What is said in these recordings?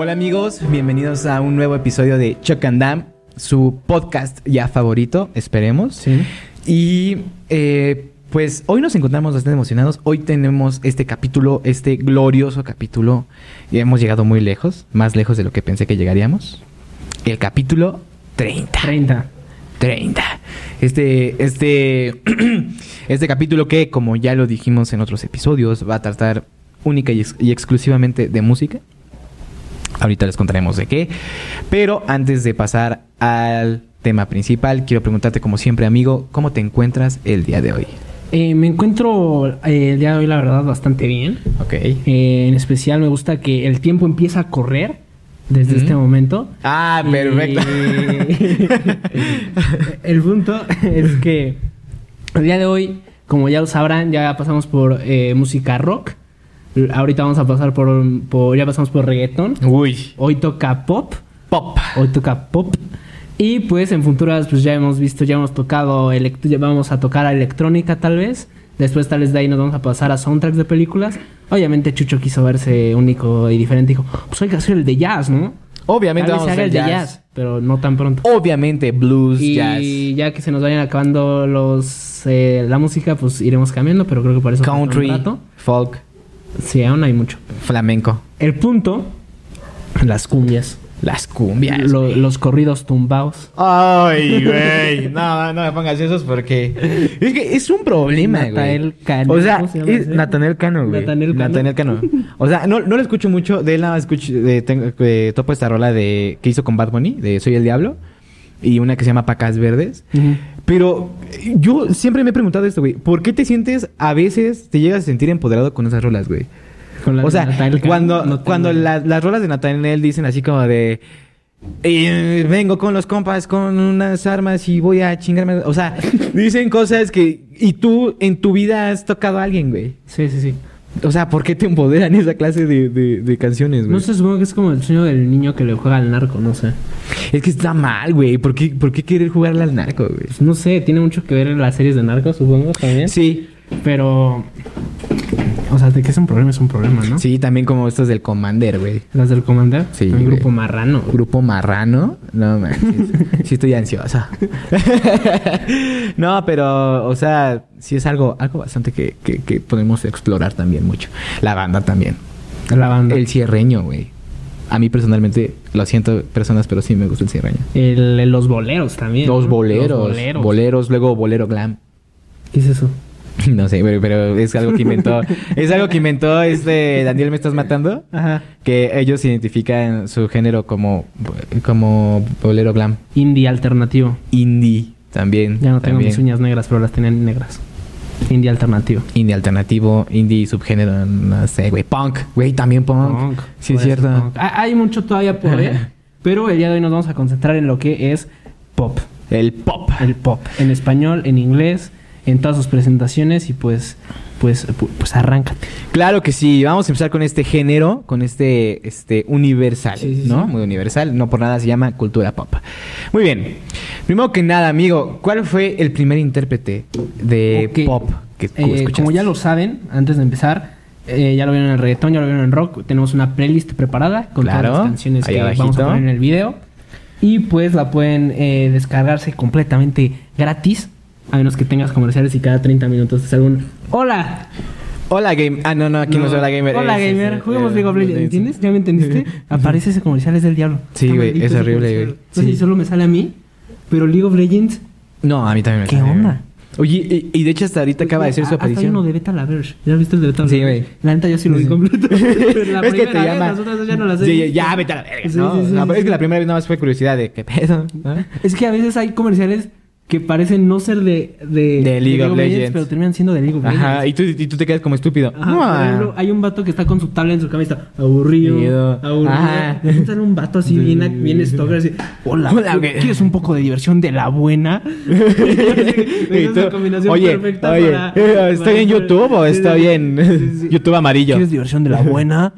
Hola amigos, bienvenidos a un nuevo episodio de Chuck and Dam, su podcast ya favorito, esperemos. Sí. Y eh, pues hoy nos encontramos bastante emocionados. Hoy tenemos este capítulo, este glorioso capítulo. Y hemos llegado muy lejos, más lejos de lo que pensé que llegaríamos. El capítulo 30. 30. 30. Este, este, este capítulo que, como ya lo dijimos en otros episodios, va a tratar única y, ex- y exclusivamente de música. Ahorita les contaremos de qué. Pero antes de pasar al tema principal, quiero preguntarte, como siempre, amigo, ¿cómo te encuentras el día de hoy? Eh, me encuentro eh, el día de hoy, la verdad, bastante bien. Ok. Eh, en especial me gusta que el tiempo empieza a correr desde este momento. Ah, perfecto. el punto es que el día de hoy, como ya lo sabrán, ya pasamos por música rock. Ahorita vamos a pasar por, por- ya pasamos por reggaeton. Uy. Hoy toca pop. Pop. Hoy toca pop. Y pues en futuras pues ya hemos visto, ya hemos tocado, ya vamos a tocar a electrónica tal vez. Después tal vez de ahí nos vamos a pasar a soundtracks de películas. Obviamente Chucho quiso verse único y diferente. Dijo, pues hay que hacer el de jazz, ¿no? Obviamente vamos a hacer el de jazz. jazz, pero no tan pronto. Obviamente blues, y jazz, ya que se nos vayan acabando los eh, la música, pues iremos cambiando, pero creo que para eso falta un country, rato. folk, Sí, aún hay mucho. flamenco, El punto, las cumbias, las cumbias. lo- güey. los corridos tumbados. Ay, güey. No, no me pongas esos porque. Es que es un problema, güey. Natanael Cano. O sea, ¿Cómo se llama es? Natanel Cano, güey. Natanael Cano. Natanael Cano. O sea, no, no lo escucho mucho. De él nada más escucho. De, tengo, eh, topo esta rola de que hizo con Bad Bunny, de Soy el Diablo. Y una que se llama Pacas Verdes. Pero yo siempre me he preguntado esto, güey. ¿Por qué te sientes, a veces, te llegas a sentir empoderado con esas rolas, güey? O sea, cuando, no cuando la- las rolas de Nathaniel dicen así como de... "Eh, vengo con los compas con unas armas y voy a chingarme... O sea, dicen cosas que... Y tú en tu vida has tocado a alguien, güey. Sí, sí, sí. O sea, ¿por qué te empoderan esa clase de, de- de canciones, güey? No sé, supongo que es como el sueño del niño que le juega al narco, no sé. Es que está mal, güey. ¿Por qué, ¿Por qué querer jugarle al narco, güey? Pues no sé, tiene mucho que ver en las series de narcos, supongo también. Sí. Pero. O sea, de que es un problema, es un problema, ¿no? Sí, también como estos del Commander, güey. Las del Commander. Sí, Un grupo marrano. güey. Grupo marrano. No manches. sí estoy ansiosa. no, pero, o sea, sí es algo, algo bastante que, que, que podemos explorar también mucho. La banda también. La banda. El cierreño, güey. A mí personalmente, lo siento personas, pero sí me gusta el cierreño. El- el- los boleros también. Los ¿no? boleros. Los boleros. Boleros, luego bolero glam. ¿Qué es eso? No sé, pero, pero es algo que inventó. es algo que inventó este Daniel Me Estás Matando. Ajá. Que ellos identifican su género como, como bolero glam. Indie alternativo. Indie también. Ya no tengo también. mis uñas negras, pero las tenían negras. Indie alternativo. Indie alternativo, indie subgénero, no sé, güey. Punk, güey, también punk. Punk, Sí, es cierto. punk. Ha- Hay mucho todavía por ver. pero el día de hoy nos vamos a concentrar en lo que es pop. El pop. El pop. En español, en inglés, en todas sus presentaciones y pues, pues, pu- pues arráncate. Claro que sí. Vamos a empezar con este género, con este, este universal, Sí, sí, ¿no? sí. Muy universal. No por nada se llama cultura pop. Muy bien. Primero que nada, amigo, ¿cuál fue el primer intérprete de pop que Eh, escuchaste? como ya lo saben, antes de empezar, eh, ya lo vieron en el reggaetón, ya lo vieron en rock, tenemos una playlist preparada con Claro, todas las canciones que vamos a poner en el video. Y pues la pueden eh, descargarse completamente gratis, a menos que tengas comerciales y cada 30 minutos te salga un ¡Hola! Hola, game. Ah, no, no, aquí no, es Hola Gamer. Hola es, gamer, es, juguemos eh, League of Legends, es- ¿entiendes? ¿Ya me entendiste? Aparece ese comercial, es del diablo. Sí, güey, es horrible, güey. No sé Sí. si solo me sale a mí, pero League of Legends No, a mí también me ¿Qué sale, onda? güey. Oye, y, y de hecho hasta ahorita acaba de ser su Hasta hay aparición. uno de Beta la Verge. ¿Ya viste el de Beta la Sí, güey. La neta yo sí lo vi Sí. completo. Pero la es que te vez, llama. Las otras dos ya no las he Sí, ya, vete a la verga. Sí, ¿no? sí, sí, No, sí, pero es que la primera vez nada más fue curiosidad de qué pedo. ¿no? Es que a veces hay comerciales que parecen no ser de... De, De League of Legends. Pero terminan siendo de League of Legends. Ajá, y tú, y tú te quedas como estúpido. Ajá, No, por ejemplo, hay un vato que está con su tabla en su cama y está aburrido, Aburrido. aburrido. Ajá. De sale un vato así bien, bien stalker así, hola, Hola. ¿quieres un poco de diversión de la buena? Es la combinación oye, perfecta oye, para- eh, ¿estoy para- en YouTube o estoy en sí. YouTube amarillo? ¿Quieres diversión de la buena?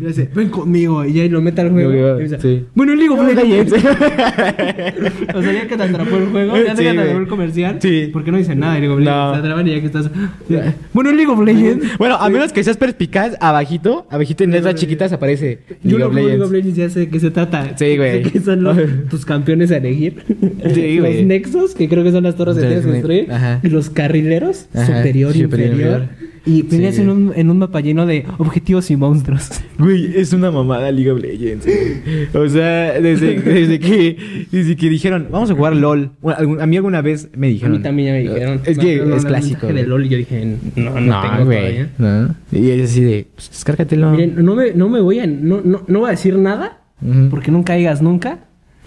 Y dice, ven conmigo. Y ya lo mete al juego. Yo digo, Y dice, sí. Bueno, League of Legends. Legends. o sea, ya que te atrapó el juego, ya Sí, Llegan a güey. ver el comercial. Sí. ¿Por qué no dicen nada de League of Legends? No. Se atraban y ya que estás. Bueno, League of Legends. Bueno, a menos que seas perspicaz, abajito, abajito en letras chiquitas aparece Yo League of juego League of Legends. Legends, ya sé de qué se trata. Sí, güey. Sé que son los, tus campeones a elegir. Sí, los güey. nexos, que creo que son las torres que tienes que sí. destruir. Ajá. Y los carrileros, Ajá, superior, superior, inferior. inferior. Y peleas Sí, en, güey. un, en un mapa lleno de objetivos y monstruos. Güey, es una mamada League of Legends. güey. O sea, desde, desde que desde que dijeron, vamos a jugar LOL. Bueno, algún- a mí alguna vez me A dijeron. mí también ya me dijeron. Es No, que no, no, es no, clásico. de güey. LOL y yo dije, no, no, tengo todavía. No. Y es así de, pues descárgatelo. Miren, no me, no me voy a. No, no, no voy a decir nada. Porque nunca digas nunca.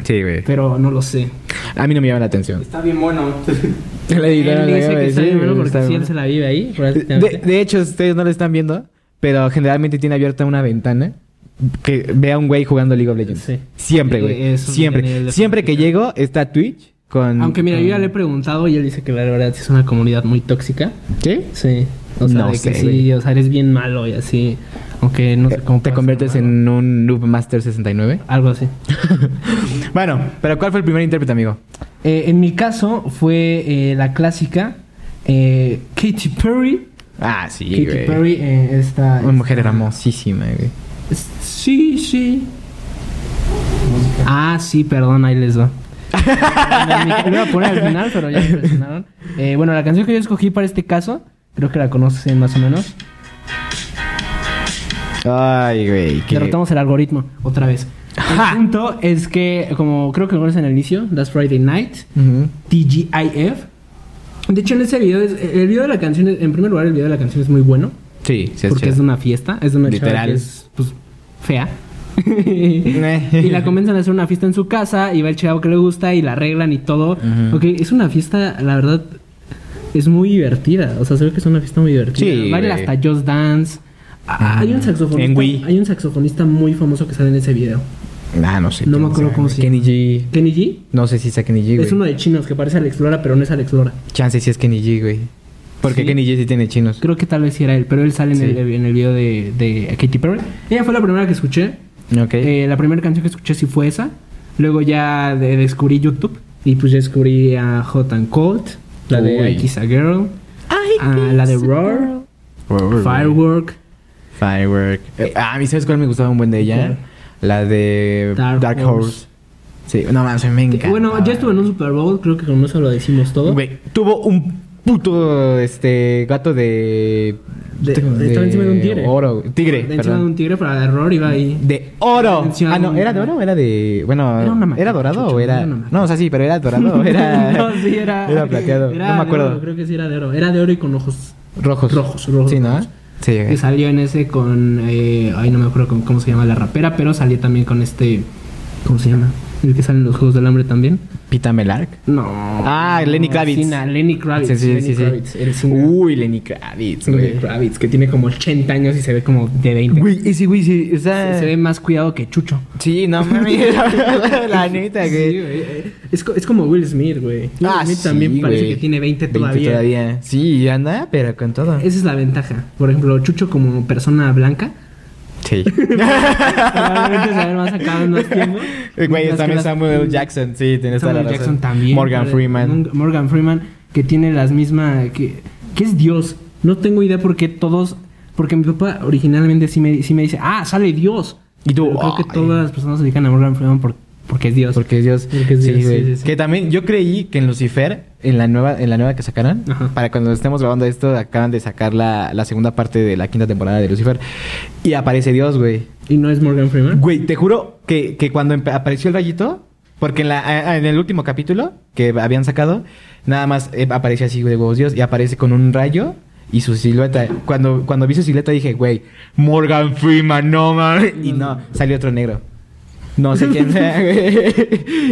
Sí, güey. Pero no lo sé. A mí no me llama la atención. Está bien bueno. La editora Él me dice que está bien bueno porque bueno. él se la vive ahí. De, de hecho, ustedes no lo están viendo, pero generalmente tiene abierta una ventana que vea a un güey jugando League of Legends. Sí. Siempre, güey. Siempre. Siempre que llego está Twitch con. Aunque mira, yo ya le he preguntado y él dice que la verdad es una comunidad muy tóxica. ¿Sí? Sí. O sea, No de que sé, sí, güey. o sea, eres bien malo y así. Aunque no sé cómo ¿Te conviertes en un Noob Master 69? Algo así. bueno, pero ¿cuál fue el primer intérprete, amigo? Eh, en mi caso fue eh, la clásica eh, Katy Perry. Ah, sí, Katy güey. Perry, eh, esta. Una mujer esta- hermosísima, güey. Sí, sí. Ah, sí, perdón, ahí les va. Lo iba a poner al final, pero ya me presionaron. Eh, bueno, la canción que yo escogí para este caso, creo que la conocen más o menos. Ay, güey. qué- Derrotamos el algoritmo otra vez. El punto es que, como creo que lo conocen en el inicio, Last Friday Night, Ujú. TGIF. De hecho, en ese video, es- el video de la canción, es- en primer lugar, el video de la canción es muy bueno. Sí, sí, porque chido. es de una fiesta, es de una Literal. que es, pues, fea. y la convencen a hacer una fiesta en su casa y va el chavo que le gusta y la arreglan y todo. Ujú. Ok, es una fiesta, la verdad, es muy divertida. O sea, se ve que es una fiesta muy divertida. Sí, Baila hasta Just Dance. Ah, Hay un En saxofonista. Wii. Hay un saxofonista muy famoso que sale en ese video. Ah, no sé. No me acuerdo sea, cómo se Kenny G. Kenny G. No sé si es Kenny G, güey. Es uno de chinos que parece Alex Lora, pero no es Alex Lora. Chance si es Kenny G, güey. Porque Sí. Kenny G sí tiene chinos. Creo que tal vez sí era él, pero él sale en, el, en el video de, de Katy Perry. Ella fue la primera que escuché. Ok. Eh, la primera canción que escuché sí fue esa. Luego ya de- descubrí YouTube. Y pues ya descubrí a Hot and Cold. La de Uy. I Kiss a Girl. ah, la de Roar. Firework. Firework. Eh, ah, a mí, ¿sabes cuál me gustaba un buen de ella? La de Dark Dark, Horse. Horse. Sí, no mames, me encanta. Bueno, ya estuve en un Super Bowl. Creo que con eso lo decimos todo. Güey, tuvo un puto este gato de. De- estaba encima de un tigre. Oro. Tigre, De encima de un tigre para de Roar iba ahí. De oro. Ah, de no, ¿era de oro o era de.? Bueno, Era una maqueta, dorado o era.? era. No, o sea, sí, pero era dorado era. no, sí, era. Era plateado. era no me de acuerdo. oro, creo que sí era de oro. Era de oro y con ojos Rojos. Rojos, rojos, Sí, ¿no? rojos. Sí, que salió en ese con. Eh, ay, no me acuerdo cómo, cómo se llama la rapera, pero salió también con este. ¿Cómo se llama? El que sale en los Juegos del Hambre también. Pita Melark. No. Ah, Lenny Kravitz. Sí, na, Lenny Kravitz. Sí, sí, Lenny sí, sí. Kravitz. Uy, Lenny Kravitz, Lenny. Kravitz, que tiene como 80 años y se ve como de 20. Güey, ese güey sí, o sea... se, se ve más cuidado que Chucho. Sí, no mames, la neta, güey. eh, Es, es como Will Smith, güey. Ah, Smith sí, también parece que tiene 20 todavía. todavía. Sí, anda, pero con todo. Esa es la ventaja. Por ejemplo, Chucho como persona blanca. Sí. Probablemente se más acá en más tiempo. Güey, también Samuel Jackson, sí, tienes la Samuel razón. Jackson también. Morgan Freeman. Morgan Freeman, que tiene las mismas. Que, que es Dios. No tengo idea por qué todos. Porque mi papá originalmente sí me, sí me dice, ah, sale Dios. Y tú, Pero creo que ay. todas las personas se dedican a Morgan Freeman por- porque es Dios. Porque es Dios. Porque es sí, Dios, sí, güey. sí, sí. Que también yo creí que en Lucifer, en la nueva, en la nueva que sacaron, Ajá. para cuando estemos grabando esto, acaban de sacar la, la segunda parte de la quinta temporada de Lucifer. Y aparece Dios, güey. ¿Y no es Morgan Freeman? Güey, te juro que, que cuando apareció el rayito, porque en, la, en el último capítulo que habían sacado, nada más eh, aparece así de huevos Dios y aparece con un rayo y su silueta. Cuando, cuando vi su silueta dije, güey, Morgan Freeman, no mames. Y no, salió otro negro. No sé quién sea, güey.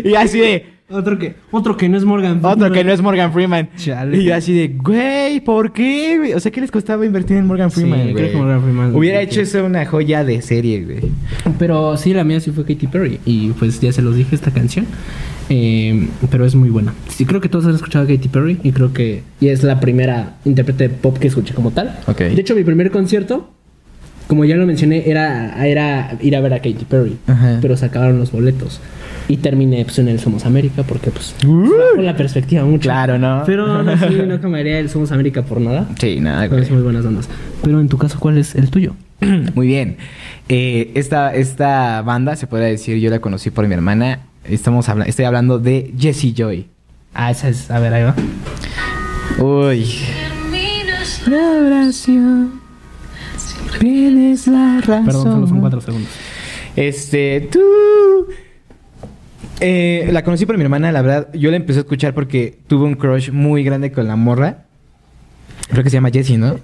Y así de, Otro que, otro que no es Morgan Freeman. otro que no es Morgan Freeman. Chale. Y yo así de, güey, ¿por qué, güey? O sea, ¿qué les costaba invertir en Morgan Sí, Freeman, creo que Morgan Freeman- Hubiera hecho eso una joya de serie, güey. Pero sí, la mía sí fue Katy Perry. Y pues ya se los dije esta canción. Eh, pero es muy buena. Sí, creo que todos han escuchado a Katy Perry. Y creo que y es la primera intérprete de pop que escuché como tal. De hecho, mi primer concierto como ya lo mencioné, era, era ir a ver a Katy Perry. Ajá. Pero se acabaron los boletos. Y terminé pues, en el Somos América porque, pues, con la perspectiva mucho. Claro, ¿no? Pero no, sí, no cambiaría el Somos América por nada. Sí, nada, Con güey. muy buenas ondas. Pero en tu caso, ¿cuál es el tuyo? Muy bien. Eh, esta, esta banda, se podría decir, yo la conocí por mi hermana. Estamos habla estoy hablando de Jessie Joy. Ah, esa es. A ver, ahí va. Uy. La oración. Tienes la razón. Perdón, solo son cuatro segundos. Este, tú. Eh, la conocí por mi hermana, la verdad. Yo la empecé a escuchar porque tuve un crush muy grande con la morra. Creo que se llama Jessie, ¿no?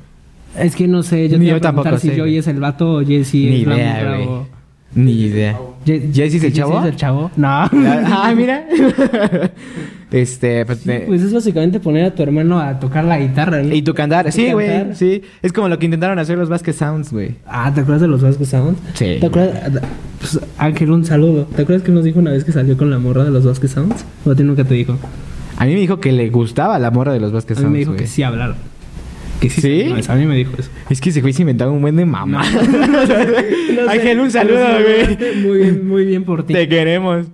Es que no sé, yo Ni te iba yo a tampoco si sé, Joey es el vato o Jesse Ni es la idea, o... Ni idea. ¿Jesse es el chavo? ¿Jesse es el chavo? No. ah, mira. este, pues, Sí, eh, pues es básicamente poner a tu hermano a tocar la guitarra, ¿no? y tu cantar. Sí, güey. Sí. Es como lo que intentaron hacer los Vasquez Sounds, güey. Ah, ¿te acuerdas de los Vasco Sounds? Sí. ¿Te acuerdas? Pues, Ángel, un saludo. ¿Te acuerdas que nos dijo una vez que salió con la morra de los Vasco Sounds? ¿O a ti nunca te dijo? A mí me dijo que le gustaba la morra de los Vasquez A mí Sounds. me dijo que sí hablaron. Que sí. ¿Sí? a mí me dijo eso. Es que ese güey se inventaba un buen de mamá. Ángel, un saludo, güey. Muy bien, muy bien por ti. Te queremos.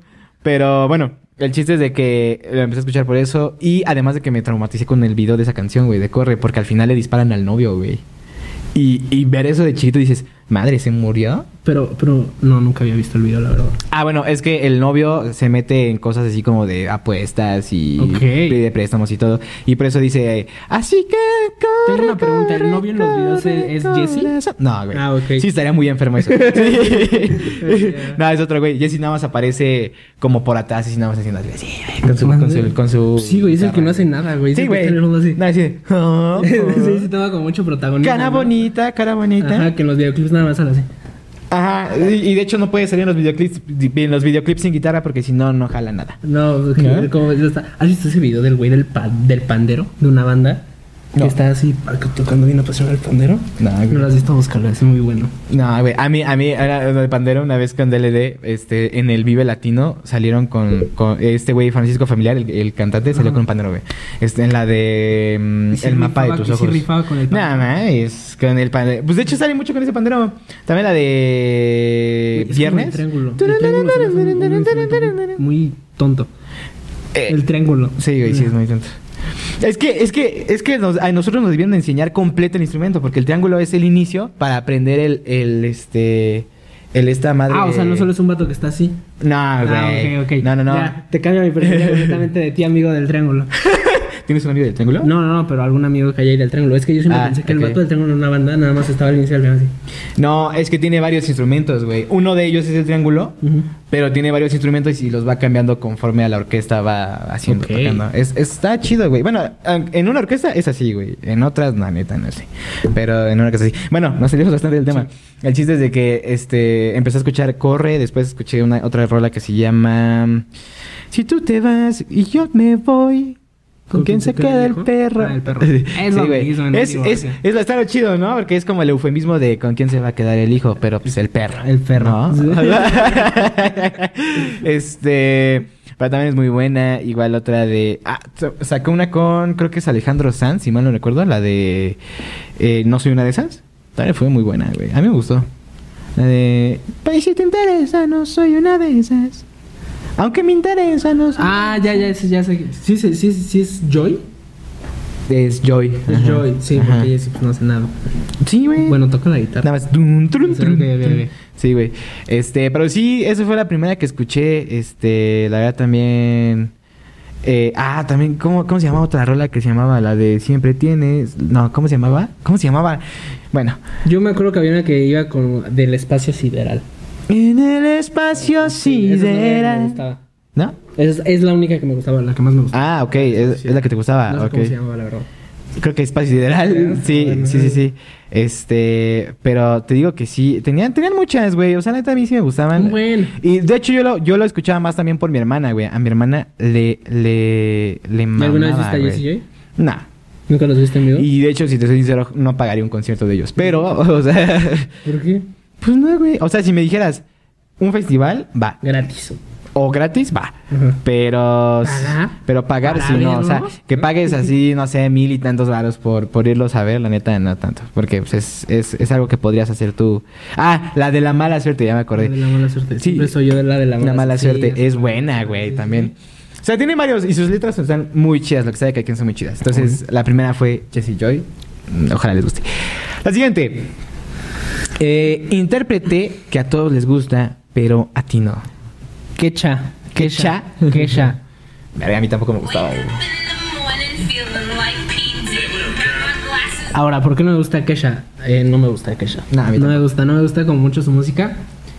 Pero bueno, el chiste es de que lo empecé a escuchar por eso. Y además de que me traumaticé con el video de esa canción, güey, de Corre, porque al final le disparan al novio, güey. Y, y ver eso de chiquito dices, madre, ¿se murió? Pero, pero no, nunca había visto el video, la verdad. Ah, bueno, es que el novio se mete en cosas así como de apuestas y Ok. pide préstamos y todo. Y por eso dice, así que corre, Tengo una pregunta, ¿el corre, novio en los videos corre, es- Jesse? No, güey. Ah, ok. Sí, estaría muy enfermo eso. Sí. no, es otro güey. Jesse nada más aparece como por atrás y nada más haciendo así, con su, con su, con su Sí, güey, es el que no hace nada, güey. Sí, güey. el así. No, así oh, sí, sí, toma como mucho protagonismo. Cara ¿no? bonita, cara bonita. Ajá, que en los videoclips nada más sale así. Ajá, y y de hecho no puede salir en los videoclips, en los videoclips sin guitarra porque si no, no jala nada. No, que- ¿No? como ya está. ¿Has visto ese video del güey del, pa- del pandero? De una banda. No. Que está así tocando bien apasionado el pandero. No, güey. No lo has visto, búscalo, es muy bueno. No, güey, a mí, a mí, de Pandero, una vez con DLD, este, en el Vive Latino, salieron con, con este güey Francisco Familiar, el, el cantante, salió con Pandero, güey. Este, en la de mm, El mapa de rifaba- tus ojos. rifaba con el Nada Pandero. más, con el Pandero. Pues de hecho sale mucho con ese Pandero. También la de Es Viernes. El triángulo. El triángulo se un- un muy tonto. Eh, El triángulo. Sí, güey, sí, es muy tonto. Es que, es que, es que nos- a nosotros nos debieron de enseñar completo el instrumento, porque el triángulo es el inicio para aprender el, el este, el esta madre. Ah, o sea, no solo es un vato que está así. No, güey. Ah, ok, ok. No, no, no. Ya, te cambia mi perspectiva completamente de ti, amigo del triángulo. ¿Tienes un amigo del triángulo? No, no, no, pero algún amigo que haya ido al triángulo. Es que yo siempre Ah, pensé que el vato del triángulo en una banda nada más estaba al inicio del así. No, es que tiene varios instrumentos, güey. Uno de ellos es el triángulo, pero tiene varios instrumentos y los va cambiando conforme a la orquesta va haciendo. Tocando. Es, está chido, güey. Bueno, en una orquesta es así, güey. En otras, no, neta, no sé. Pero en una orquesta sí. Bueno, nos salimos bastante del tema. El chiste es de que este empecé a escuchar Corre, después escuché una otra rola que se llama Si tú te vas y yo me voy. ¿Con quién se queda el perro? Ah, el perro. Es lo güey. mismo, no Es, es, chido, ¿no? Porque es como el eufemismo de con quién se va a quedar el hijo, pero pues el perro. El perro. ¿No? este. Pero también es muy buena. Igual otra de. Ah, sa- sacó una con. Creo que es Alejandro Sanz, si mal no recuerdo. La de. eh, no soy una de esas. También fue muy buena, güey. A mí me gustó. La de. Pues si te interesa, no soy una de esas. Aunque me interesa, no soy. Ah, ya, ya, sí, ya sé. Sí, sí, sí, sí es Joy. Es Joy. Es Ajá. Joy, sí, Ajá. porque ella sí pues, no hace nada. Sí, güey. Bueno, toca la guitarra. Nada más. Dun, trun, Sí, trun. Sí, güey. Este, pero sí, esa fue la primera que escuché. Este, la verdad también. eh, ah, también, ¿cómo, ¿cómo se llamaba otra rola que se llamaba? La de Siempre tienes. No, ¿cómo se llamaba? ¿Cómo se llamaba? Bueno. Yo me acuerdo que había una que iba con del espacio sideral. En el espacio Sí, sideral. ¿No? Es, es la única que me gustaba, la que más me gustaba. Ah, ok. Es, Sí. es la que te gustaba. no sé ok. cómo se llamaba, la verdad. Creo que Espacio Sideral. Sí, Bueno, sí, sí, sí. Este, pero te digo que sí. Tenían, tenían muchas, güey. O sea, neta, a mí sí me gustaban. Bueno. Y de hecho, yo lo, yo lo escuchaba más también por mi hermana, güey. A mi hermana le, le, le ¿Y mamaba, ¿Alguna vez viste a. Jessie J? Nah. ¿Nunca los viste en vivo? Y de hecho, si te soy sincero, no pagaría un concierto de ellos. Pero, o sea, ¿Por qué? Pues no, güey. O sea, si me dijeras un festival, va. Gratis. o gratis, va. Ujú. Pero, ¿Pagar? pero pagar ¿Para sí, no. O sea, que pagues así, no sé, mil y tantos varos por, por irlos a ver, la neta, no tanto. Porque pues, es, es, es algo que podrías hacer tú. Ah, la de la mala suerte, ya me acordé. La de la mala suerte. Sí. Siempre soy yo de la de la mala, La mala suerte es buena, güey, también. O sea, tiene varios y sus letras están muy chidas, lo que sabe que aquí son muy chidas. Entonces, la primera fue Jessie Joy. Mm, Ojalá les guste. La siguiente. Eh, intérprete que a todos les gusta, pero a ti no. Quecha. Quecha. Quecha. Verga, a mí tampoco me gustaba, güey. Ahora, ¿por qué no me gusta Kesha? Eh, no me gusta Kesha. A mí no me gusta, no me gusta como mucho su música.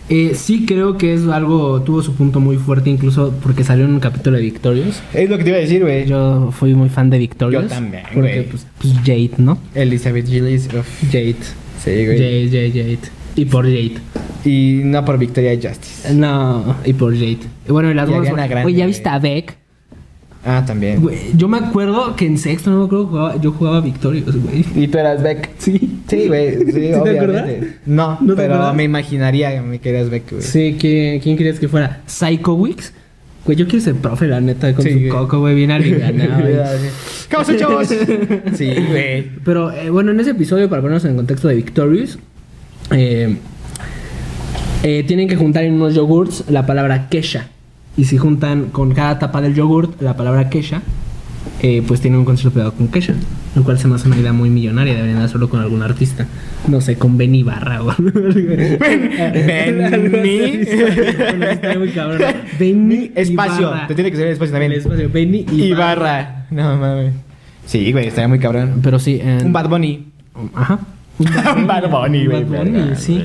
Eh, sí creo que es algo, tuvo su punto muy fuerte incluso porque salió en un capítulo de Victorious. Es lo que te iba a decir, güey. Yo fui muy fan de Victorious. Yo también, Porque pues, pues Jade, ¿no? Elizabeth Gillies. uf. Jade. Sí, güey. Jade, Jade, Jade. Y por Jade. Y no por Victoria Justice. No, y por Jade. Bueno, y las dos. Oye, ¿ya viste a Beck? Ah, también. Güey, yo me acuerdo que en sexto, no me acuerdo, jugaba, yo jugaba Victorious, güey. Y tú eras Beck. Sí. Sí, güey. Sí, te obviamente. No, ¿No te pero me imaginaría que me querías Beck, güey. Sí, ¿quién, quién querías que fuera? ¿Psycho Wix? Güey, yo quiero ser profe, la neta, con Sí, su güey. coco, güey, bien alivianado, güey. ¿Cómo son, chavos? sí, güey. Pero eh, bueno, en ese episodio, para ponernos en el contexto de Victorious, eh, eh, tienen que juntar en unos yogurts la palabra Kesha. Y si juntan con cada tapa del yogurt la palabra Kesha, eh, pues tienen un concierto pegado con Kesha. Lo cual se me hace una idea muy millonaria. Deberían hacerlo con algún artista. No sé, con Benny Barra o. Benny. Benny Espacio. Te tiene que ser espacio también. El espacio, Benny Ibarra. Ibarra. No mames. Sí, güey, estaría muy cabrón. Pero sí. en- Un Bad Bunny. Ajá. Un Bad Bunny, güey, sí.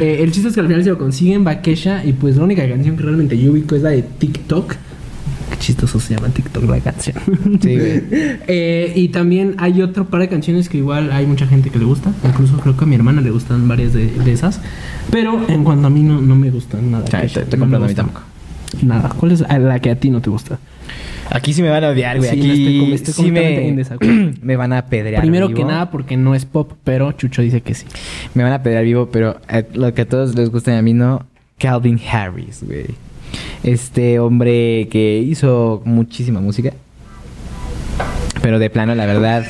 Eh, el chiste es que al final se lo consiguen, va Kesha, y pues la única canción que realmente yo ubico es la de TikTok. Chistoso se llama TikTok la canción. Sí, güey. Eh, y también hay otro par de canciones que igual hay mucha gente que le gusta. Incluso creo que a mi hermana le gustan varias de, de esas. Pero en cuanto a mí no, no me gustan nada. Te- te no me comprendo, a mí tampoco. Nada. ¿Cuál es la que a ti no te gusta? Aquí sí me van a odiar, güey. Sí, Aquí no estoy estoy sí completamente en me, me van a pedrear Primero vivo. que nada porque no es pop, pero Chucho dice que sí. Me van a pedrear vivo, pero eh, lo que a todos les gusta y a mí no. Calvin Harris, güey. Este hombre que hizo muchísima música. Pero de plano, la verdad.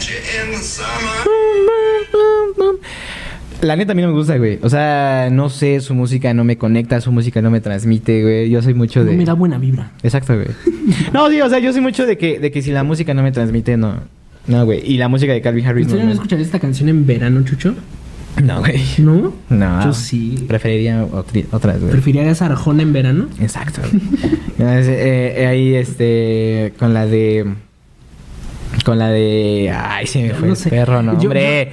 La neta a mí no me gusta, güey. O sea, no sé, su música no me conecta, su música no me transmite, güey. Yo soy mucho de... No me da buena vibra. Exacto, güey. No, sí, o sea, yo soy mucho de que, de que si la música no me transmite, no. No, güey. Y la música de Calvin Harris ¿En no. no no- escucharías esta canción en verano, Chucho? No, güey. ¿No? No. Yo sí. Preferiría otras, güey. ¿Preferirías Arjona en verano? Exacto. Eh, ahí, este, con la de... Con la de... Ay, se me fue No el perro, no, Yo- hombre.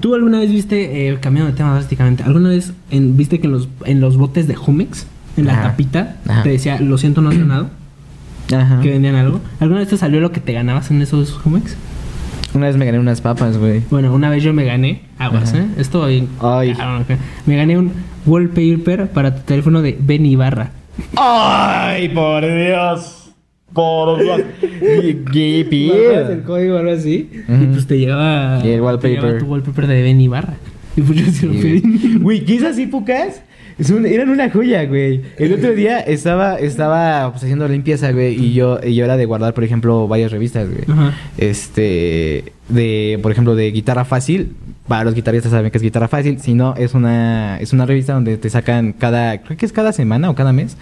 ¿Tú alguna vez viste, eh, cambiando de tema drásticamente, alguna vez en- viste que en los, en los botes de Jumex, en la Ajá. tapita, Ajá. te decía, lo siento, no has ganado? Ajá. Que vendían algo. ¿Alguna vez te salió lo que te ganabas en esos Jumex? Una vez me gané unas papas, güey. Bueno, una vez yo me gané, aguas, Ajá. ¿eh? Esto bien. Ay. cabrón, acá. Me gané un wallpaper para tu teléfono de Ben Ibarra. ¡Ay, por Dios! Por Dios. ¿Qué el código o algo así. Y pues te llegaba. Y el te wallpaper. tu wallpaper de Ben Ibarra. Y pues yo sí lo pedí. güey. ¿qué esas épocas? Es un- eran una joya, güey. El otro día estaba, estaba pues, haciendo limpieza, güey, y yo, y yo era de guardar, por ejemplo, varias revistas, güey. Ajá. Este, de, por ejemplo, de guitarra fácil. Para los guitarristas saben que es guitarra fácil. Si no, es una, es una revista donde te sacan cada, creo que es cada semana o cada mes,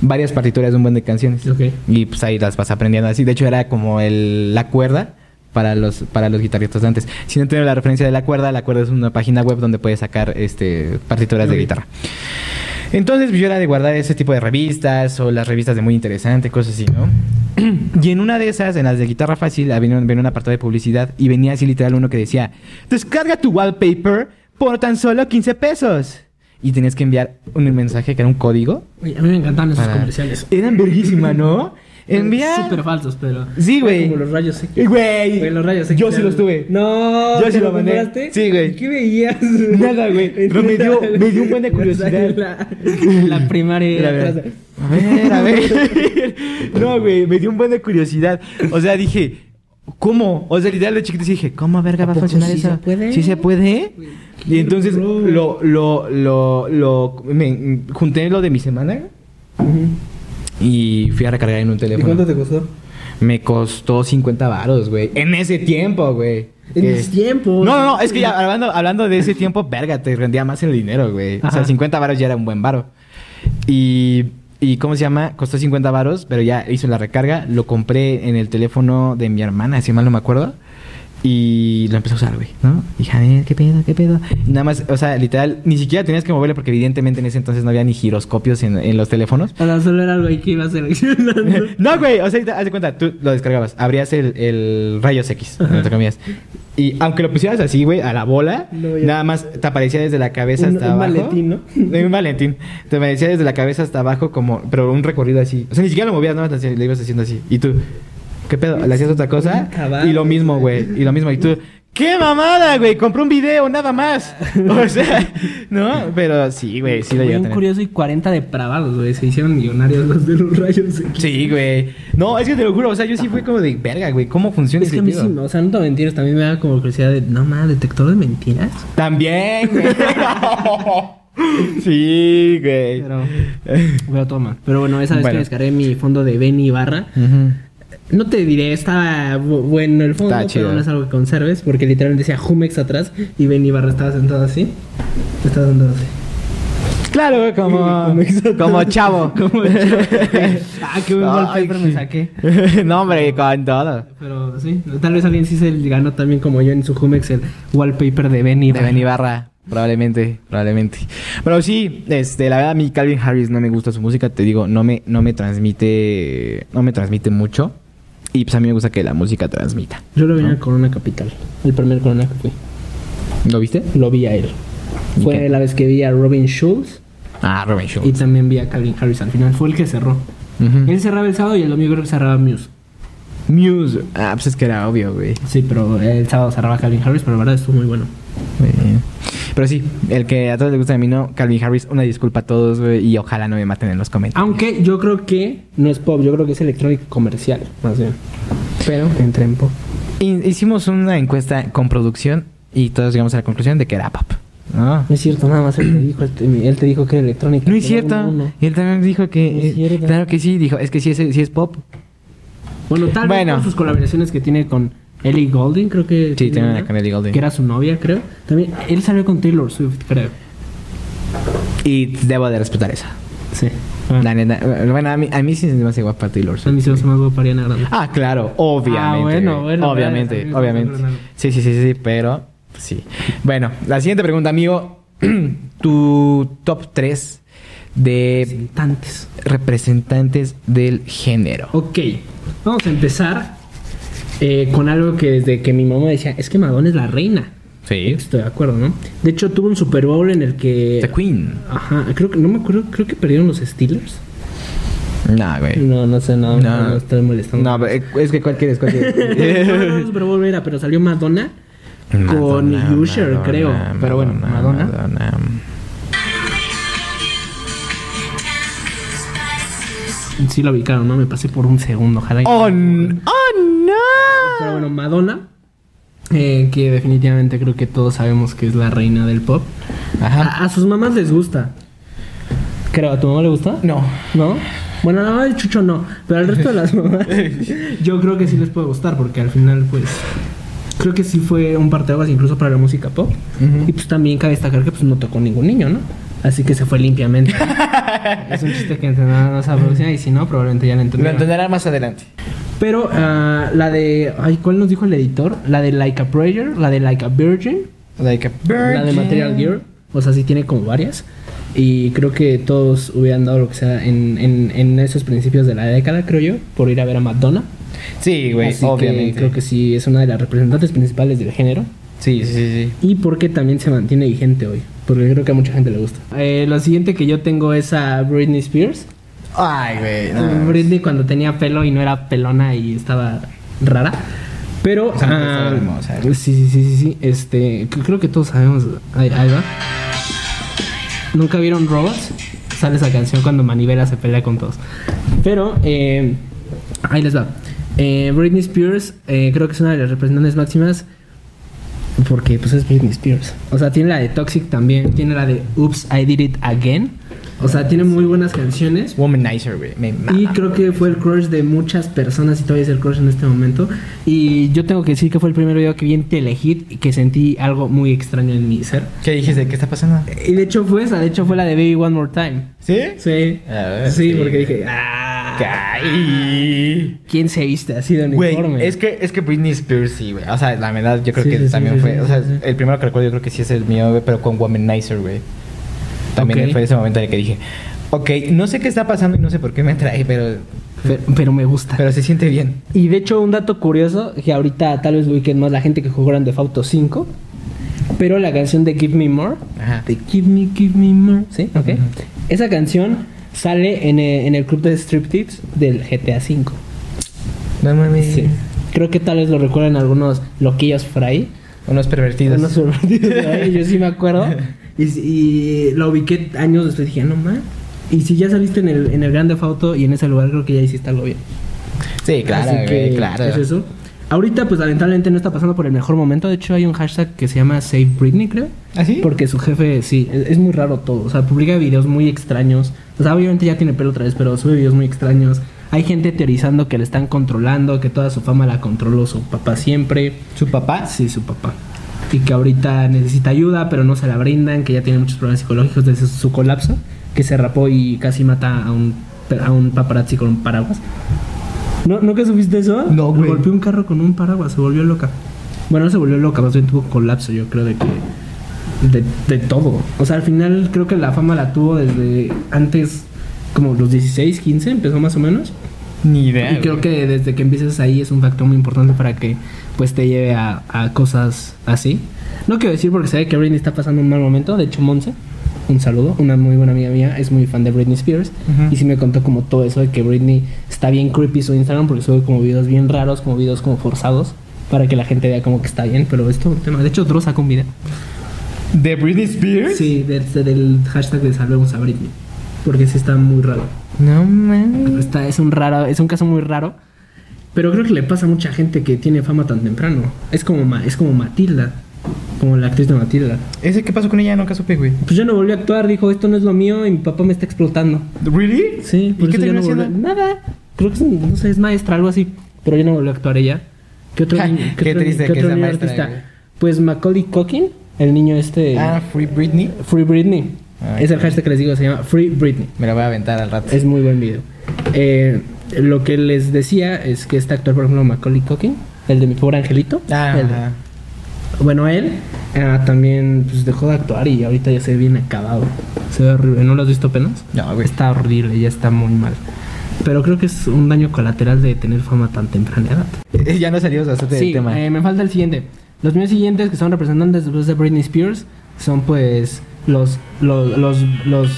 varias partituras de un buen de canciones. Ok. Y pues ahí las vas aprendiendo así. De hecho, era como el, la cuerda para los, para los guitarristas de antes. Si no tienen la referencia de la cuerda, la cuerda es una página web donde puedes sacar este, partituras de guitarra. Entonces, pues, yo era de guardar ese tipo de revistas o las revistas de muy interesante, cosas así, ¿no? Y en una de esas, en las de guitarra fácil, venía, un- venía un apartado de publicidad y venía así literal uno que decía, descarga tu wallpaper por tan solo 15 pesos. Y tenías que enviar un mensaje que era un código. Oye, a mí me encantaban esos para- comerciales. Eran verguísima, ¿no? Envía... Súper falsos, pero. Sí, güey. Como los rayos X. Eh, Güey. Güey, los rayos X. Yo sí los tuve. No. Yo sí ¿te lo mandé. compraste? Sí, güey. ¿Qué veías? Nada, güey. Pero me dio- me dio un buen de curiosidad. La, la primaria. Mira, mira. A ver, a ver. No, güey, me dio un buen de curiosidad. O sea, dije, ¿cómo? O sea, literal de chiquito dije, ¿cómo verga va a funcionar sí eso? se puede? ¿Sí se puede? Y entonces lo, lo, lo, lo, me junté lo de mi semana. Y fui a recargar en un ¿Y teléfono. cuánto te costó? Me costó 50 varos, güey. En ese tiempo, güey. En Que- ese tiempo. No, no, no, es que ya hablando, hablando de ese tiempo, verga, te rendía más el dinero, güey. O sea, Ajá. 50 varos ya era un buen varo. Y, y, ¿cómo se llama? Costó 50 varos, pero ya hizo la recarga. Lo compré en el teléfono de mi hermana, si mal no me acuerdo. Y lo empecé a usar, güey, ¿no? Dije, a ver, ¿qué pedo, qué pedo? Nada más, o sea, literal, ni siquiera tenías que moverle porque evidentemente en ese entonces no había ni giroscopios en, en los teléfonos. Sea, solo era algo ahí que iba seleccionando. No, güey, o sea, haz de cuenta, tú lo descargabas, abrías el, el rayos X, entre comillas. Y aunque lo pusieras así, güey, a la bola, No, nada más te aparecía desde la cabeza Un- hasta un abajo. maletín, ¿no? Un Valentín. Te aparecía desde la cabeza hasta abajo como, pero un recorrido así. O sea, ni siquiera lo movías, nada más le ibas haciendo así. Y tú, ¿qué pedo? ¿Le hacías otra cosa? Y lo mismo, güey, y lo mismo. Y tú, ¡qué mamada, güey! Compré un video, nada más. O sea, ¿no? Pero sí, güey, sí lo llegué a tener. curioso y 40 depravados, güey. Se hicieron millonarios los de los rayos. Sí, güey. No, es que te lo juro, o sea, yo sí fui como de verga, güey. ¿Cómo funciona Es que ese a mí sí, o sea, no te mentiras, también me da como curiosidad de, no mames, detector de mentiras. También, güey. sí, güey. Pero, pero toma. Pero bueno, esa vez Bueno. que descargué mi fondo de Benny Ibarra, Ujú. No te diré, estaba bu- bueno el fondo, pero no es algo que conserves, porque literalmente decía Jumex atrás y Benny Ibarra estaba sentado así. Estaba sentado así. Claro, como, como chavo. Como chavo. ah, qué buen Ay, wallpaper me saqué. no, hombre, con todo. Pero sí, tal vez alguien sí se ganó también como yo en su Jumex el wallpaper de Benny De Benny Barra. Probablemente, probablemente. Pero sí, este, la verdad a mí Calvin Harris no me gusta su música, te digo, no me, no me transmite, no me transmite mucho. Y pues a mí me gusta que la música transmita. Yo lo vi en el Corona Capital, el primer Corona que fui. ¿Lo viste? Lo vi a él. ¿Y Fue la vez que vi a Robin Schulz Ah, Robin y Schulz. también vi a Calvin Harris al final. Fue el que cerró. Él cerraba el sábado y el domingo creo que cerraba Muse. Muse. Ah, pues es que era obvio, güey. Sí, pero el sábado cerraba Calvin Harris, pero la verdad estuvo muy bueno. Muy bien. Pero sí, el que a todos les gusta a mí no, Calvin Harris, una disculpa a todos, güey, y ojalá no me maten en los comentarios. Aunque yo creo que no es pop, yo creo que es electrónico comercial, más bien. Pero entra en pop. Hi- Hicimos una encuesta con producción y todos llegamos a la conclusión de que era pop. No, No es cierto, nada más él te dijo, él te, él te dijo que era electrónico. no es cierto. uno, uno. Y él también dijo que... No es eh, claro que sí, dijo, es que sí es, sí es pop. Bueno, tal Bueno. vez por sus colaboraciones que tiene con Ellie Goulding, creo que. Sí, tiene una, con Ellie Goulding. Que era su novia, creo. También, él salió con Taylor Swift, creo. Y debo de respetar eso. Sí. La neta, bueno, a mí, a mí sí se me hace guapa Taylor A Swift. mí se me hace más guapa Ariana Grande. Ah, claro, obviamente. Ah, bueno, bueno, Obviamente, obviamente. sí, sí, sí, sí, pero sí. Bueno, la siguiente pregunta, amigo. tu top 3 de Representantes. representantes del género. Ok, vamos a empezar eh, con algo que desde que mi mamá decía, es que Madonna es la reina. Sí. Estoy de acuerdo, ¿no? De hecho, tuvo un Super Bowl en el que. The Queen. Ajá, creo que, no me acuerdo, creo que perdieron los Steelers. No, güey. No, no sé, no, no, no estoy molestando. No, eh, es que cuál quieres, cuál no, no. Super Bowl era, pero salió Madonna con Madonna, Usher, Madonna, creo. pero bueno, Madonna. Madonna. Sí lo ubicaron, ¿no? Me pasé por un segundo, ojalá. y- Oh. Pero bueno, Madonna, eh, que definitivamente creo que todos sabemos que es la reina del pop. Ajá. A, a sus mamás les gusta. Creo, ¿a tu mamá le gusta? No. ¿No? Bueno, a la mamá de Chucho no, pero al resto de las mamás yo creo que sí les puede gustar porque al final pues creo que sí fue un parteaguas incluso para la música pop. Y pues también cabe destacar que pues no tocó ningún niño, ¿no? Así que se fue limpiamente. es un chiste que entenderán esa producción y si no, probablemente ya lo Lo entendieron. entenderá más adelante. Pero ah, la de. Ay, ¿cuál nos dijo el editor? La de Like a Prayer, la de Like a Virgin, Like a la de Material Girl. O sea, sí tiene como varias. Y creo que todos hubieran dado lo que sea en, en, en esos principios de la década, creo yo, por ir a ver a Madonna. Sí, güey, Así que obviamente. creo que sí es una de las representantes principales del género. Sí, sí, sí, sí. Y porque también se mantiene vigente hoy. Porque creo que a mucha gente le gusta. Eh, lo siguiente que yo tengo es a Britney Spears. Ay, güey. no. Britney cuando tenía pelo y no era pelona y estaba rara. Pero. O sea, ah, sí, sí, sí, sí, sí. Este. Creo que todos sabemos. Ahí, ahí va. ¿Nunca vieron Robots? Sale esa canción cuando Manivela se pelea con todos. Pero. eh, ahí les va. Eh, Britney Spears, eh, creo que es una de las representantes máximas. Porque pues es Britney Spears. O sea, tiene la de Toxic también. Tiene la de Oops, I Did It Again. O sea, tiene muy buenas canciones. Womanizer, güey. Y creo que fue el crush de muchas personas y todavía es el crush en este momento. Y yo tengo que decir que fue el primer video que vi en Telehit y que sentí algo muy extraño en mi ser. ¿Qué dijiste? ¿Qué está pasando? Y de hecho fue esa, de hecho fue la de Baby One More Time. ¿Sí? Sí. A ver, sí, sí. porque dije, ah. ¿quién se viste así de Güey, uniforme? es que, es que Britney Spears sí, güey. O sea, la verdad, yo creo Sí, que sí, también fue. o sea, el primero que recuerdo, yo creo que sí es el mío, güey, pero con Womanizer, güey. También Ok. fue ese momento en el que dije, ok, no sé qué está pasando y no sé por qué me trae, pero, Pero, pero me gusta. pero se siente bien. Y de hecho, un dato curioso, que ahorita tal vez lo ubiquen más la gente que jugó Grand Theft Auto 5, pero la canción de Give Me More, Ajá. de Give Me, Give Me More, ¿sí? Ok. Esa canción sale en el, en el club de striptease del GTA 5. No mames. Sí. Creo que tal vez lo recuerdan algunos loquillos por ahí. Unos pervertidos. Unos pervertidos por ahí, yo sí me acuerdo. Y, y lo ubiqué años después dije, no más. Y si ya saliste en el, en el Grand Theft Auto y en ese lugar, creo que ya hiciste algo bien. Sí, claro, Así que claro. es eso. Ahorita, pues lamentablemente no está pasando por el mejor momento. De hecho, hay un hashtag que se llama Save Britney, creo. ¿Ah, sí? Porque su jefe, sí, es, es muy raro todo. O sea, publica videos muy extraños. O sea, obviamente ya tiene pelo otra vez, pero sube videos muy extraños. Hay gente teorizando que le están controlando, que toda su fama la controló su papá siempre. ¿Su papá? Sí, su papá. Y que ahorita necesita ayuda, pero no se la brindan, que ya tiene muchos problemas psicológicos desde su colapso, que se rapó y casi mata a un, a un paparazzi con un paraguas. ¿No, ¿No que supiste eso? No, güey. Golpeó un carro con un paraguas, se volvió loca. Bueno, no se volvió loca, más bien tuvo colapso, yo creo, de que... De, de todo. O sea, al final creo que la fama la tuvo desde antes, como los 16, 15, empezó más o menos. Ni idea. Y creo que desde que empieces ahí es un factor muy importante para que pues te lleve a, a cosas así. No quiero decir porque sabe que Britney está pasando un mal momento. De hecho, Monse, un saludo, una muy buena amiga mía, es muy fan de Britney Spears. Y sí me contó como todo eso de que Britney está bien creepy su Instagram porque sube como videos bien raros, como videos como forzados. Para que la gente vea como que está bien, pero es todo un tema. De hecho, Dross sacó un video. ¿De Britney Spears? Sí, de- de- del hashtag de salvemos a Britney. Porque sí está muy raro. No mames. Está, es un raro, es un caso muy raro. Pero creo que le pasa a mucha gente que tiene fama tan temprano. Es como es como Matilda. Como la actriz de Matilda. ¿Ese qué pasó con ella? Nunca supe, güey. Pues ya no volvió a actuar, dijo, esto no es lo mío y mi papá me está explotando. ¿Really? Sí, ¿Y por qué terminó no haciendo? Nada. Creo que es, no sé, es maestra, algo así. Pero ya no volvió a actuar ella. ¿Qué otro, niño- qué otro- triste qué que otro sea niño maestra, artista? güey. Pues Macaulay Culkin, el niño este... Ah, Free Britney. Free Britney. Ah, es el hashtag que les digo, se llama Free Britney. Me la voy a aventar al rato. Es muy buen video. Eh, lo que les decía es que este actor, por ejemplo, Macaulay Culkin, el de mi pobre angelito, Ah, el de- ajá. bueno, él ah, también pues, dejó de actuar y ahorita ya se ve bien acabado. Se ve horrible. ¿No lo has visto apenas? No, güey. Está horrible, ya está muy mal. Pero creo que es un daño colateral de tener fama tan temprana edad. Ya no salió bastante Sí, del tema. eh, me falta el siguiente. Los míos siguientes que son representantes de Britney Spears son pues los los los los.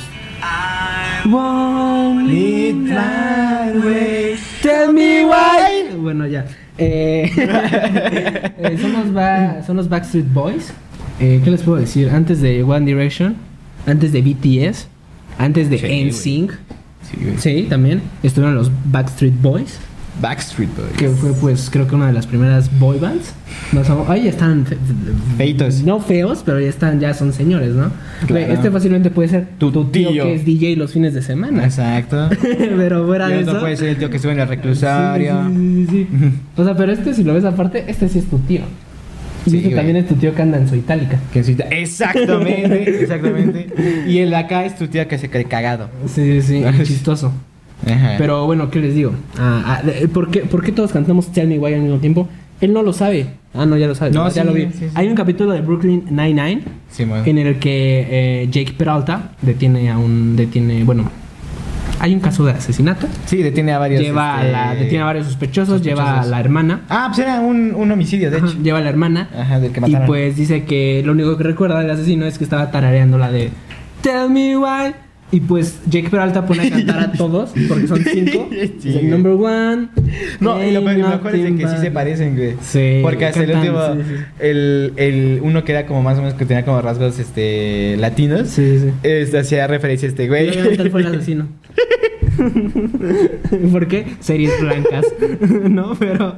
Tell me why. Bueno, ya. Eh, eh, son, los ba- son los Backstreet Boys. Eh, ¿Qué les puedo decir? Antes de One Direction, antes de BTS, antes de. NSYNC, Sí, sí, también estuvieron los Backstreet Boys. Backstreet Boys. Que fue pues creo que una de las primeras boy bands. No son, ahí ya están fe- Feitos. No feos, pero ya están, ya son señores, ¿no? Claro. Este fácilmente puede ser Tu tío. que es DJ los fines de semana. Exacto. pero fuera de eso. puede ser el tío que estuvo en el reclusorio. Sí, sí, sí. O sea, pero este si lo ves aparte, este sí es tu tío. Y Sí, este también es tu tío que anda en su itálica. Que sí, Exactamente, exactamente. Y el de acá es tu tía que se cree cagado. Sí, sí, sí, chistoso. Ajá. Pero bueno, ¿qué les digo? Ah, ah, de- ¿por, qué, por qué todos cantamos Tell Me Why al mismo tiempo? Él no lo sabe. Ah, no, ya lo sabe. No, ya sí, lo vi. sí, sí. Hay un capítulo de Brooklyn Nine-Nine en el que eh, Jake Peralta detiene a un. detiene. Bueno, hay un caso de asesinato. Sí, detiene a varios. lleva a este, la, detiene a varios sospechosos, lleva a la hermana. Ah, pues era un, un homicidio, de Ajá, hecho. lleva a la hermana. Ajá, del que Y mataron. pues dice que lo único que recuerda del asesino es que estaba tarareando la de Tell me why. Y pues Jake Peralta pone a cantar a todos, porque son cinco. Sí, number one. No, y lo, mejor es que sí se parecen, güey. Sí, Porque hasta el último, sí, sí. El, el uno que era como más o menos que tenía como rasgos este latinos. Sí, sí. Este, hacía referencia a este Y güey. él fue el asesino. ¿Por qué? Series blancas. no, pero.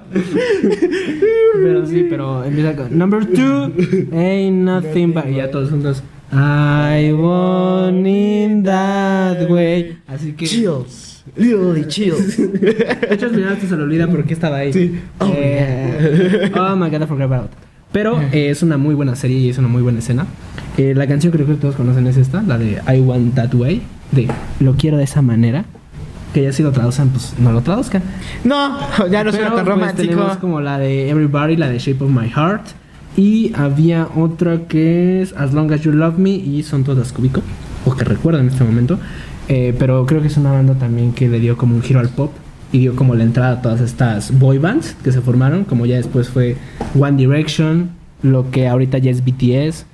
Pero sí, pero empieza con. Number two. Ain't nothing but. Y ya todos juntos. I want in that way. Así que. Chills. Really chills. De hecho, al final hasta se le olvida por qué estaba ahí. Sí. Oh, Eh, oh my god, I forgot about it. Pero eh, es una muy buena serie y es una muy buena escena. Eh, la canción que creo que todos conocen es esta, la de I Want That Way, de Lo quiero de esa manera. Que ya si lo traducen, pues no lo traduzcan. No, ya no suena tan pues, romántico. tenemos como la de Everybody, la de Shape of My Heart. Y había otra que es As Long As You Love Me y son todas cúbico, o que recuerdo en este momento. Eh, pero creo que es una banda también que le dio como un giro al pop y dio como la entrada a todas estas boy bands que se formaron, como ya después fue One Direction, lo que ahorita ya es BTS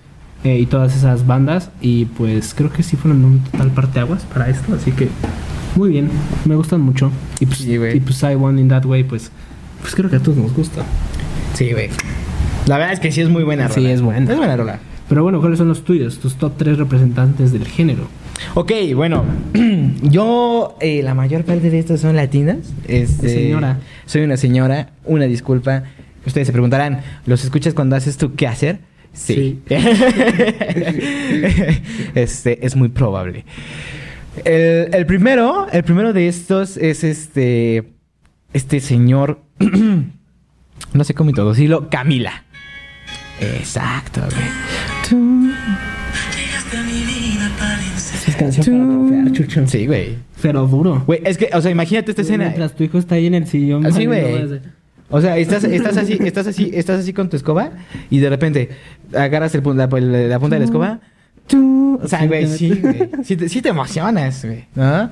eh, y todas esas bandas. Y pues creo que sí fueron un total parteaguas para esto, así que muy bien, me gustan mucho. Y pues, Sí, y pues I Want in That Way, pues, pues creo que a todos nos gusta. Sí, güey. La verdad es que sí es muy buena Sí, rola. es buena. Es buena rola. Pero bueno, ¿cuáles son los tuyos? Tus top 3 representantes del género. Ok, bueno, yo eh, la mayor parte de estas son latinas. Este, señora. Soy una señora, una disculpa. Ustedes se preguntarán, ¿los escuchas cuando haces tú qué hacer? Sí. este, es muy probable. El, el primero, el primero de estos es este, este señor, no sé cómo introducirlo, Camila. Exacto, güey. Tú- Es canción para confiar, Chucho. Sí, güey. Pero duro. Güey, es que, o sea, imagínate esta escena. Mientras tu hijo está ahí en el sillón. Así, valiendo güey. O sea, estás, estás así, estás así, estás así con tu escoba y de repente agarras el, la, la- la punta de la escoba. tú, O sea, güey, sí, güey. Sí te, sí te emocionas, güey. ¿no?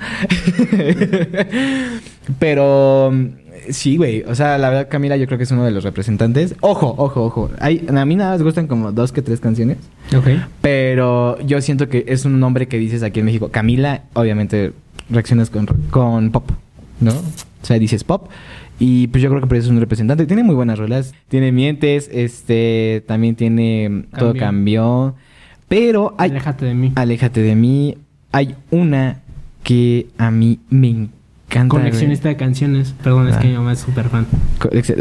Pero sí, güey. O sea, la verdad, Camila, yo creo que es uno de los representantes. Ojo, ojo, ojo. Hay, a mí nada más gustan como dos que tres canciones. Ok. Pero yo siento que es un nombre que dices aquí en México. Camila, obviamente, reaccionas con, con pop, ¿no? O sea, dices pop. Y pues yo creo que por eso es un representante. Tiene muy buenas rolas. Tiene Mientes, este, también tiene Todo Cambió. cambió. Pero hay... Aléjate de mí. Aléjate de mí. Hay una que a mí me encanta. Coleccionista de canciones. Perdón, es Ah. que mi mamá es súper fan.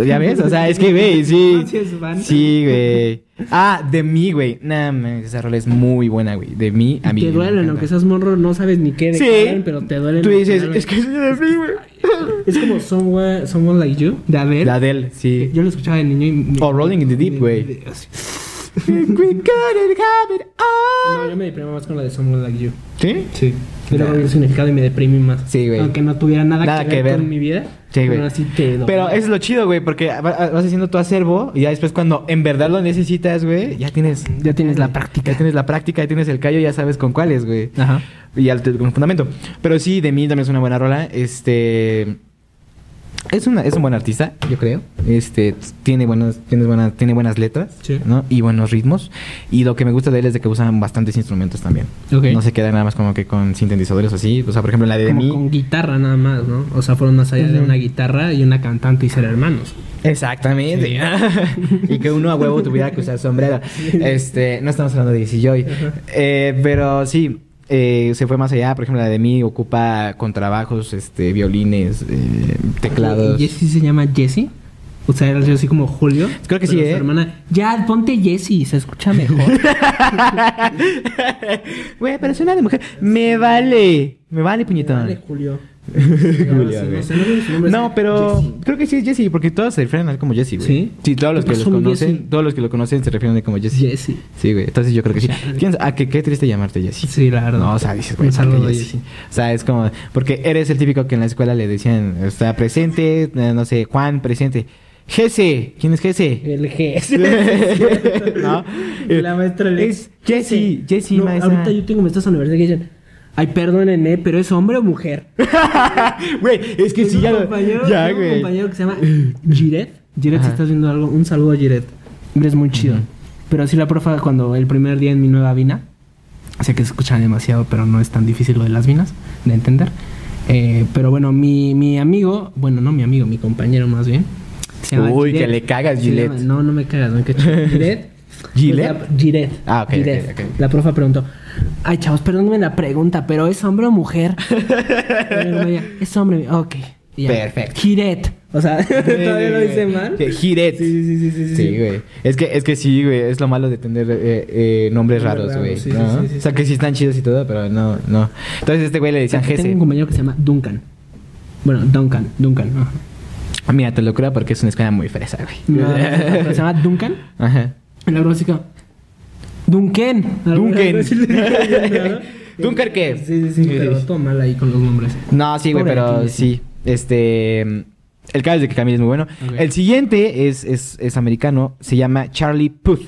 ¿Ya ves? O sea, es que, güey, sí. Sí es fan. Sí, güey. Ah, de mí, güey. Nah, man, esa rola es muy buena, güey. De mí a mí. te duelen, aunque seas morro, no sabes ni qué de Sí. pero te duelen. Tú dices, es que soy de mí, güey. Es como Someone, Someone Like You, de Adele. La de él, sí. Yo lo escuchaba de niño y... me- O Rolling in the Deep, güey. We couldn't have it all. No, yo me deprimí más con la de Someone Like You. ¿Sí? Sí. Y luego vi el significado y me deprimí más. Sí, güey. Aunque no tuviera nada, Nada que, que ver ver. con mi vida. Sí, güey. Pero así te Pero eso es lo chido, güey, porque va- vas haciendo tu acervo y ya después cuando en verdad lo necesitas, güey, ya tienes... Ya tienes la práctica. Ya tienes la práctica, ya tienes el callo, ya sabes con cuáles, güey. Ajá. Y ya te- con fundamento. Pero sí, de mí también es una buena rola. Este. Es, una, es un buen artista, yo creo. Este tiene buenas, tiene buenas, tiene buenas letras, Sí. ¿no? Y buenos ritmos. Y lo que me gusta de él es de que usan bastantes instrumentos también. Ok. No se queda nada más como que con sintetizadores o así. O sea, por ejemplo, la de Como mí. con guitarra nada más, ¿no? O sea, fueron más allá de Ujú. una guitarra y una cantante y ser hermanos. Exactamente. y que uno a huevo tuviera que usar sombrero. Este, no estamos hablando de Easy Joy. Eh, pero sí, eh, se fue más allá. Por ejemplo, la de mí ocupa contrabajos, este, violines, eh, teclados. ¿Y Jessie se llama Jessie? O sea, era así como Julio. Creo que sí, ¿eh? Su hermana, ya, ponte Jessie, se escucha mejor. Güey, pero suena de mujer. Me vale. Me vale, puñetón. Vale, Julio. No, güey. pero creo que sí es Jesse, porque todos se refieren a él como Jesse, güey. ¿Sí? Sí, todos los ¿Qué que los conocen, Jesse? todos los que lo conocen se refieren a él como Jesse. Jessie. Sí, güey. Entonces yo creo que sí. ¿Quién- ah, qué, qué triste llamarte Jesse. Sí, la verdad. No, o sea, dices, güey, Un saludo ¿para a Jessie. O sea, es como, porque eres el típico que en la escuela le decían, está presente, eh, no sé, Juan, presente. Jesse, ¿quién es Jesse? El G. ¿No? La maestra le Es Jessie, Jessie, no, maestra. Ahorita yo tengo maestras en la universidad que dicen, ay, perdónenme, pero es hombre o mujer. Güey, es que sí, ya un compañero, Ya, tengo un compañero que se llama Giret. Giret, si estás viendo algo, un saludo a Giret. Es muy chido. Pero sí, la profa, cuando el primer día en mi nueva vina, sé que se escuchan demasiado, pero no es tan difícil lo de las vinas de entender. Eh, pero bueno, mi, mi amigo, bueno, no mi amigo, mi compañero más bien. se llama Uy, que le cagas, Gillette. llama- no, no me cagas, no, que Giret. ¿Gillette? Pues la-. Ah, ok, ok, Giret. ok. La profa preguntó, ay chavos, perdónenme la pregunta, pero ¿es hombre o mujer? Es hombre, ok. Ya, Perfecto. Giret. O sea, todavía lo hice mal. It. Sí, sí, sí, sí, sí. Sí, güey. Es que, es que sí, güey. Es lo malo de tener eh, eh, nombres raros, güey. sí, sí, ¿no? sí, sí, o sea, que sí están chidos y todo, pero no, no. Entonces, este güey le decían Tengo un Jesse. compañero que se llama Duncan. Bueno, Duncan, Duncan. ajá. Mira, te lo creo porque es una escuela muy fresa, güey. No, se llama Duncan. Ajá. En la básica. Duncan. Duncan. ¿Duncan qué? Sí, sí, sí, pero todo mal ahí con los nombres. No, sí, güey, pero Aquiles, sí. Este. El caso es de que Camille es muy bueno. Ok. El siguiente es, es, es americano. Se llama Charlie Puth.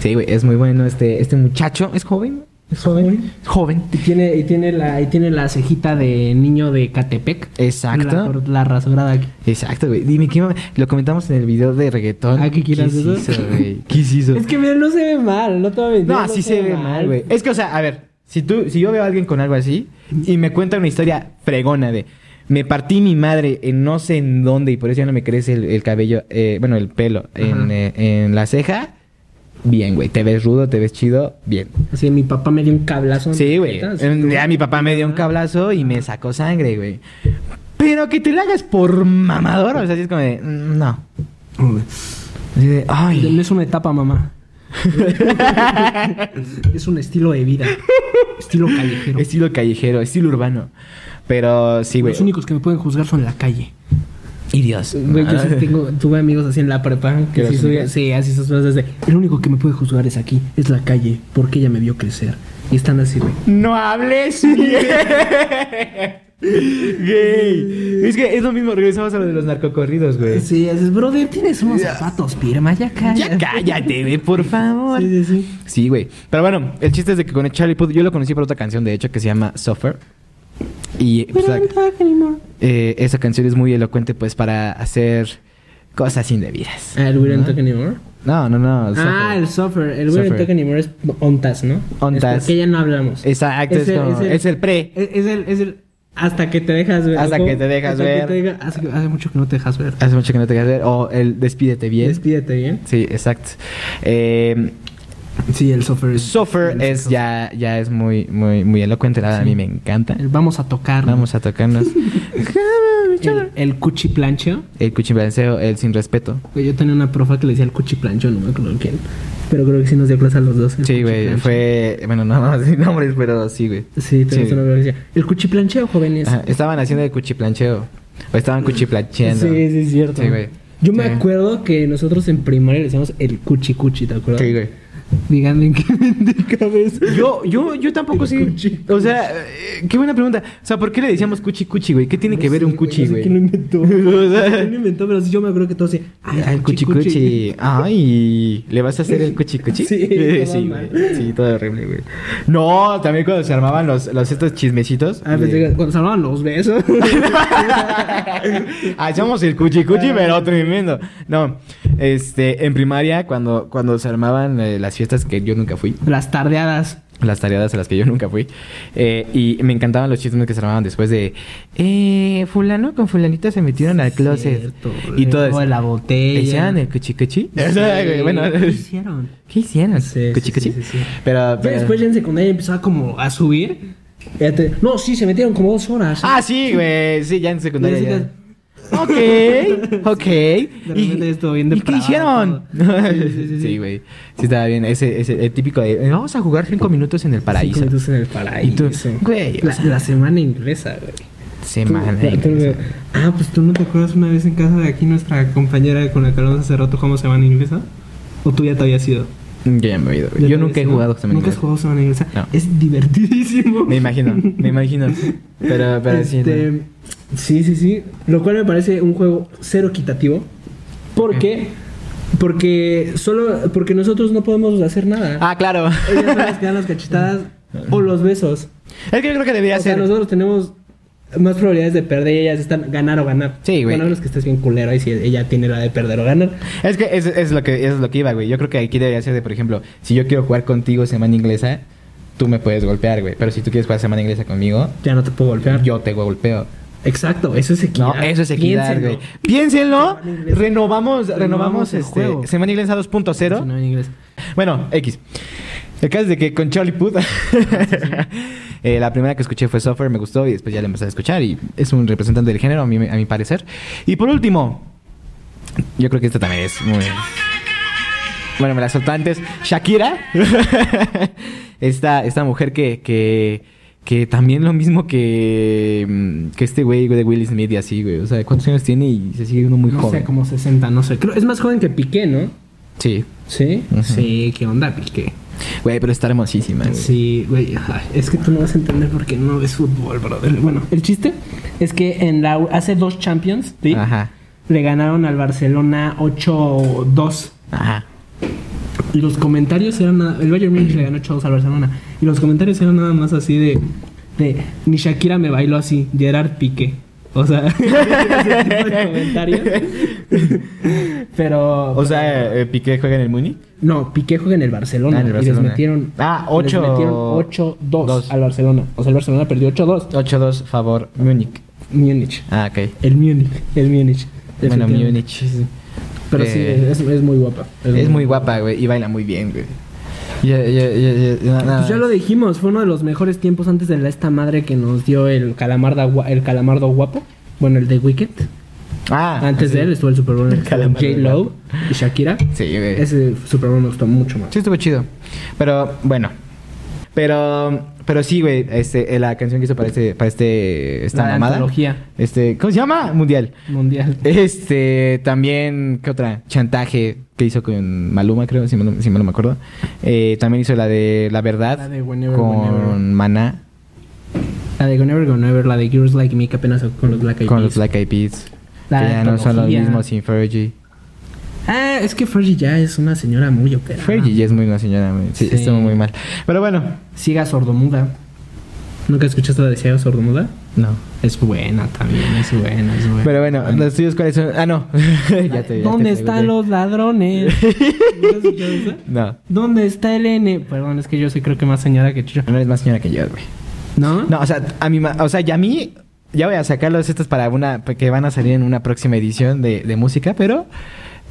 Sí, güey, es muy bueno este, este muchacho. ¿Es joven? ¿Es joven? Es joven. Y tiene, y tiene la, y tiene la cejita de niño de Catepec. Exacto. La, la rasurada aquí. Exacto, güey. Dime, ¿qué Lo comentamos en el video de reggaetón. Ah, ¿qué quieras se eso? hizo, güey? ¿Qué hizo? Es que mira, no se ve mal, no te voy a mentir, No, sí se ve mal, güey. Es que, o sea, a ver, si tú, si yo veo a alguien con algo así y me cuenta una historia fregona de me partí mi madre en no sé en dónde y por eso ya no me crece el, el cabello, eh, bueno, el pelo en, eh, en la ceja, bien, güey. Te ves rudo, te ves chido, bien. Así, mi papá me dio un cablazo. Sí, güey. ¿no? Ya mi papá me dio un cablazo y me sacó sangre, güey. Pero que te la hagas por mamador, o sea, así es como de, mm, no. Así de, No ay. es una etapa, mamá. es un estilo de vida. Estilo callejero. Estilo callejero, estilo urbano. Pero sí, güey. Los únicos que me pueden juzgar son la calle. Y Dios. Güey, yo sí tengo, tuve amigos así en la prepa ¿Que sí, subía- sí, así esas frases de el único que me puede juzgar es aquí, es la calle, porque ella me vio crecer. Y están así, güey. No hables Gay. Es que es lo mismo, regresamos a lo de los narcocorridos, güey. Sí, haces, brother, tienes unos zapatos, pirma, ya cállate. Ya cállate, güey, por favor. Sí, sí, sí. Sí, güey. Pero bueno, el chiste es de que con el Charlie Puth, yo lo conocí por otra canción, de hecho, que se llama Suffer. Y pues, la- eh, esa canción es muy elocuente, pues, para hacer cosas indebidas. Ah, el We Don't ¿No? Talk Anymore. No, no, no. Ah, Suffer. el Suffer. El We Don't. Talk Anymore es Ontas, ¿no? Ontas. Es porque ya no hablamos. Exacto, es, como- es el pre. Es, es el, es el. Hasta que te dejas ver. Hasta ¿cómo? que te dejas Hasta ver. que te diga- hace, que- hace mucho que no te dejas ver. Hace mucho que no te quedas ver. O el despídete bien. Despídete bien. Sí, exacto. Eh, Sí, el es. Suffer es ya, ya es muy, muy, muy elocuente. La verdad, a mí me encanta. El Vamos a tocar. Vamos a tocarnos. El, el cuchiplancho. el cuchimbalanceo, el sin respeto. Yo tenía una profa que le decía el cuchiplancho, no me acuerdo quién. Pero creo que sí nos dio clase a los dos. Sí, güey. Fue. Bueno, no, no, sin nombres, pero sí, güey. Sí, tenemos Sí. una profa que decía. El cuchiplancheo, jóvenes. Ajá, Estaban haciendo el cuchiplancheo. O estaban cuchiplancheando. Sí, sí, es cierto. Sí, güey. Yo me acuerdo que nosotros en primaria le decíamos el cuchi cuchi, ¿te acuerdas? Sí, güey. Díganme en qué mente cabeza. Yo, yo, yo tampoco sé. O sea, eh, qué buena pregunta. O sea, ¿por qué le decíamos cuchi cuchi, güey? ¿Qué tiene que ver un cuchi, No sé güey? quién lo inventó. O sea- ¿Quién lo inventó? Pero sí, yo me acuerdo que todos así. Ay, el cuchi cuchi. Ay, ¿le vas a hacer el cuchi cuchi? Sí, todo sí, mal. güey. Sí, todo horrible, güey. No, también cuando se armaban los, los estos chismecitos. Ah, de- cuando se hablaban los besos. Hacíamos el cuchi cuchi, pero tremendo. No, este, en primaria, cuando, cuando se armaban eh, las fiestas que yo nunca fui, Las tardeadas. las tareas a las que yo nunca fui, eh, y me encantaban los chismes que se armaban después de, eh, fulano con fulanita se metieron al closet. Cierto, y todo la botella. ¿Hicieron el güey, bueno, ¿Qué hicieron? ¿qué hicieron? Sí, ¿Cuchi sí, cuchi? sí, sí, sí. Pero, pero- después ya en secundaria empezaba como a subir. Te- No, sí, se metieron como dos horas. Ah, sí, güey, sí, ya en secundaria. Ya. Ok, ok. De repente ya estuvo bien ¿Y qué hicieron? Sí, sí, sí, sí. Sí, güey. Sí, estaba bien. Ese, ese el típico de, "Eh, vamos a jugar cinco minutos en el paraíso. Cinco minutos en el paraíso. güey, La, semana inglesa, güey. semana. Tú- tú- inglesa. ah, pues tú no te acuerdas una vez en casa de aquí nuestra compañera con la que hablamos hace rato jugamos semana inglesa? ¿O tú ya te habías ido? Yo ya me he oído. ¿Ya Yo nunca he ido? jugado semana ¿Nunca has jugado semana inglesa? No. Es divertidísimo. Me imagino, me imagino. Pero, pero sí. Este, no. sí, sí, sí. Lo cual me parece un juego cero equitativo. ¿Por qué? Porque solo porque nosotros no podemos hacer nada. Ah, claro. Ellas son las que dan las cachetadas o los besos. Es que yo creo que debería O sea, nosotros tenemos más probabilidades de perder y ellas están ganar o ganar. Sí, güey. Bueno, menos que estés bien culero y si ella tiene la de perder o ganar. Es que es, es lo que es lo que iba, güey. Yo creo que aquí debería ser de, por ejemplo, si yo quiero jugar contigo semana inglesa, tú me puedes golpear, güey. Pero si tú quieres jugar semana inglesa conmigo, Ya no te puedo golpear. yo te golpeo. Exacto, eso es equidad. No, eso es equidad, Piénsenlo. güey. Piénsenlo. Renovamos, renovamos Renovamos el este juego. Semana Inglesa 2.0. No, en inglés. Bueno, X. El caso es de que con Charlie Puth Eh, la primera que escuché fue Suffer, me gustó y después ya la empecé a escuchar y es un representante del género a mi, a mi parecer. Y por último, yo creo que esta también es muy... Bueno, me la soltó antes. Shakira. esta, esta mujer que, que, que también lo mismo que, mm, que este güey de Will Smith y así, güey. O sea, ¿cuántos años tiene? Y se sigue uno muy no joven. sé, como 60, no sé. Creo, es más joven que Piqué, ¿no? Sí. ¿Sí? Ujú. Sí, ¿qué onda, Piqué? Güey, pero está hermosísima. güey. Sí, güey. Es que tú no vas a entender porque no ves fútbol, brother. Bueno, el chiste es que en la hace dos Champions, ¿sí? Ajá. Le ganaron al Barcelona 8-2. Ajá. Y los comentarios eran nada, el Bayern Múnich le ganó 8-2 al Barcelona. Y los comentarios eran nada más así de, de ni Shakira me bailó así, Gerard Piqué. O sea, comentarios. Pero O sea, eh, Piqué juega en el Múnich. no, Piqué juega en el Barcelona, Ah, en el y les Barcelona. metieron Ah, les ocho- metieron 8-2 dos. al Barcelona. O sea, el Barcelona perdió 8-2. 8-2 favor Múnich. Múnich. Ah, ok. El Múnich, el Múnich. Bueno. Múnich. Pero sí, Eh, es, es muy guapa. Es muy guapa, güey. Y baila muy bien, güey. Ya, ya, ya, nada Pues ya lo dijimos, fue uno de los mejores tiempos antes de la, esta madre que nos dio el calamardo, el calamardo guapo. Bueno, el de Wicked. Ah, Antes sí. de él estuvo el Super Bowl J. Lo guapo. y Shakira. Sí. Ese Super Bowl me gustó mucho más. Sí, estuvo chido. Pero, bueno. Pero, pero sí, güey. Este, eh, la canción que hizo para este, para este, esta La mamada. antología Este, ¿cómo se llama? Mundial. mundial. Este, también, ¿qué otra? Chantaje que hizo con Maluma, creo, si mal, no- si no me acuerdo. Eh, también hizo la de La Verdad La de Whenever, con Whenever. Maná, La de Go Never Go Never, la de Girls Like Me que apenas con los Black Eyed con Peas. los Black Eyed Peas. La que ya no son los mismos sin Fergie. Ah, es que Fergie ya es una señora muy operada. Fergie ya es muy una señora, muy- sí, Sí. estuvo muy mal. Pero bueno, Siga sordomuda. ¿Nunca escuchaste la de Siga sordomuda? no. Es buena también, es buena, es buena. Pero bueno, los tuyos cuáles son. Ah, no. ya te, ya ¿Dónde te están pregunté. los ladrones? ¿No. ¿Dónde está el N? Perdón, es que yo soy creo que más señora que Chicho. No eres más señora que yo, güey. ¿No? No, o sea, a mí, ma- o sea, ya a mí, ya voy a sacarlos estos para una, que van a salir en una próxima edición de, de música, pero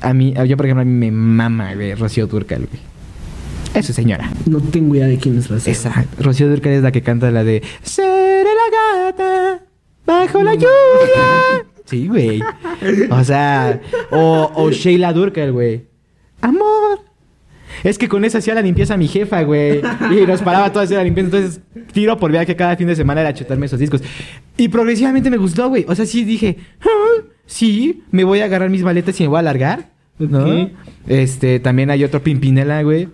a mí, yo por ejemplo, a mí me mama, güey, Rocío Durcal, güey. Eso, señora. No tengo idea de quién es Rocío. Esa, Rocío Durcal es la que canta la de Seré la gata bajo la lluvia. Sí, güey. O sea, o, o Sheila Durcal, güey. Amor. Es que con esa hacía la limpieza mi jefa, güey. Y nos paraba toda hacer la limpieza. Entonces, tiro por viaje cada fin de semana era chutarme esos discos. Y progresivamente me gustó, güey. O sea, sí dije, "Ah, sí, me voy a agarrar mis maletas y me voy a largar. ¿No? Este, también hay otro Pimpinela, güey.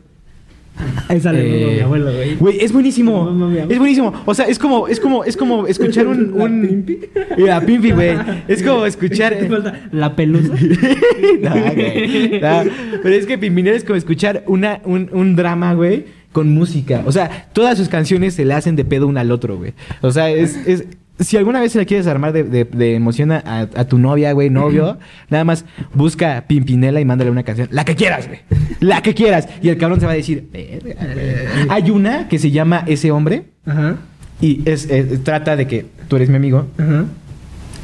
Esa le Eh, mi abuelo, güey. Güey, es buenísimo. No, no. Es buenísimo. O sea, es como, es como, es como escuchar un, ¿La un... Pimpi? La Pimpi, güey. Es como escuchar. ¿Te falta la pelusa? güey. Pero es que Pimpinela es como escuchar una, un, un drama, güey, con música. O sea, todas sus canciones se le hacen de pedo una al otro, güey. O sea, es. es si alguna vez se la quieres armar de, de, de emoción a, a tu novia, güey, novio, nada más busca Pimpinela y mándale una canción. La que quieras, güey. La que quieras. Y el cabrón se va a decir. "Verga". Hay una que se llama Ese hombre. Ajá. Y es, es- trata de que tú eres mi amigo Ajá.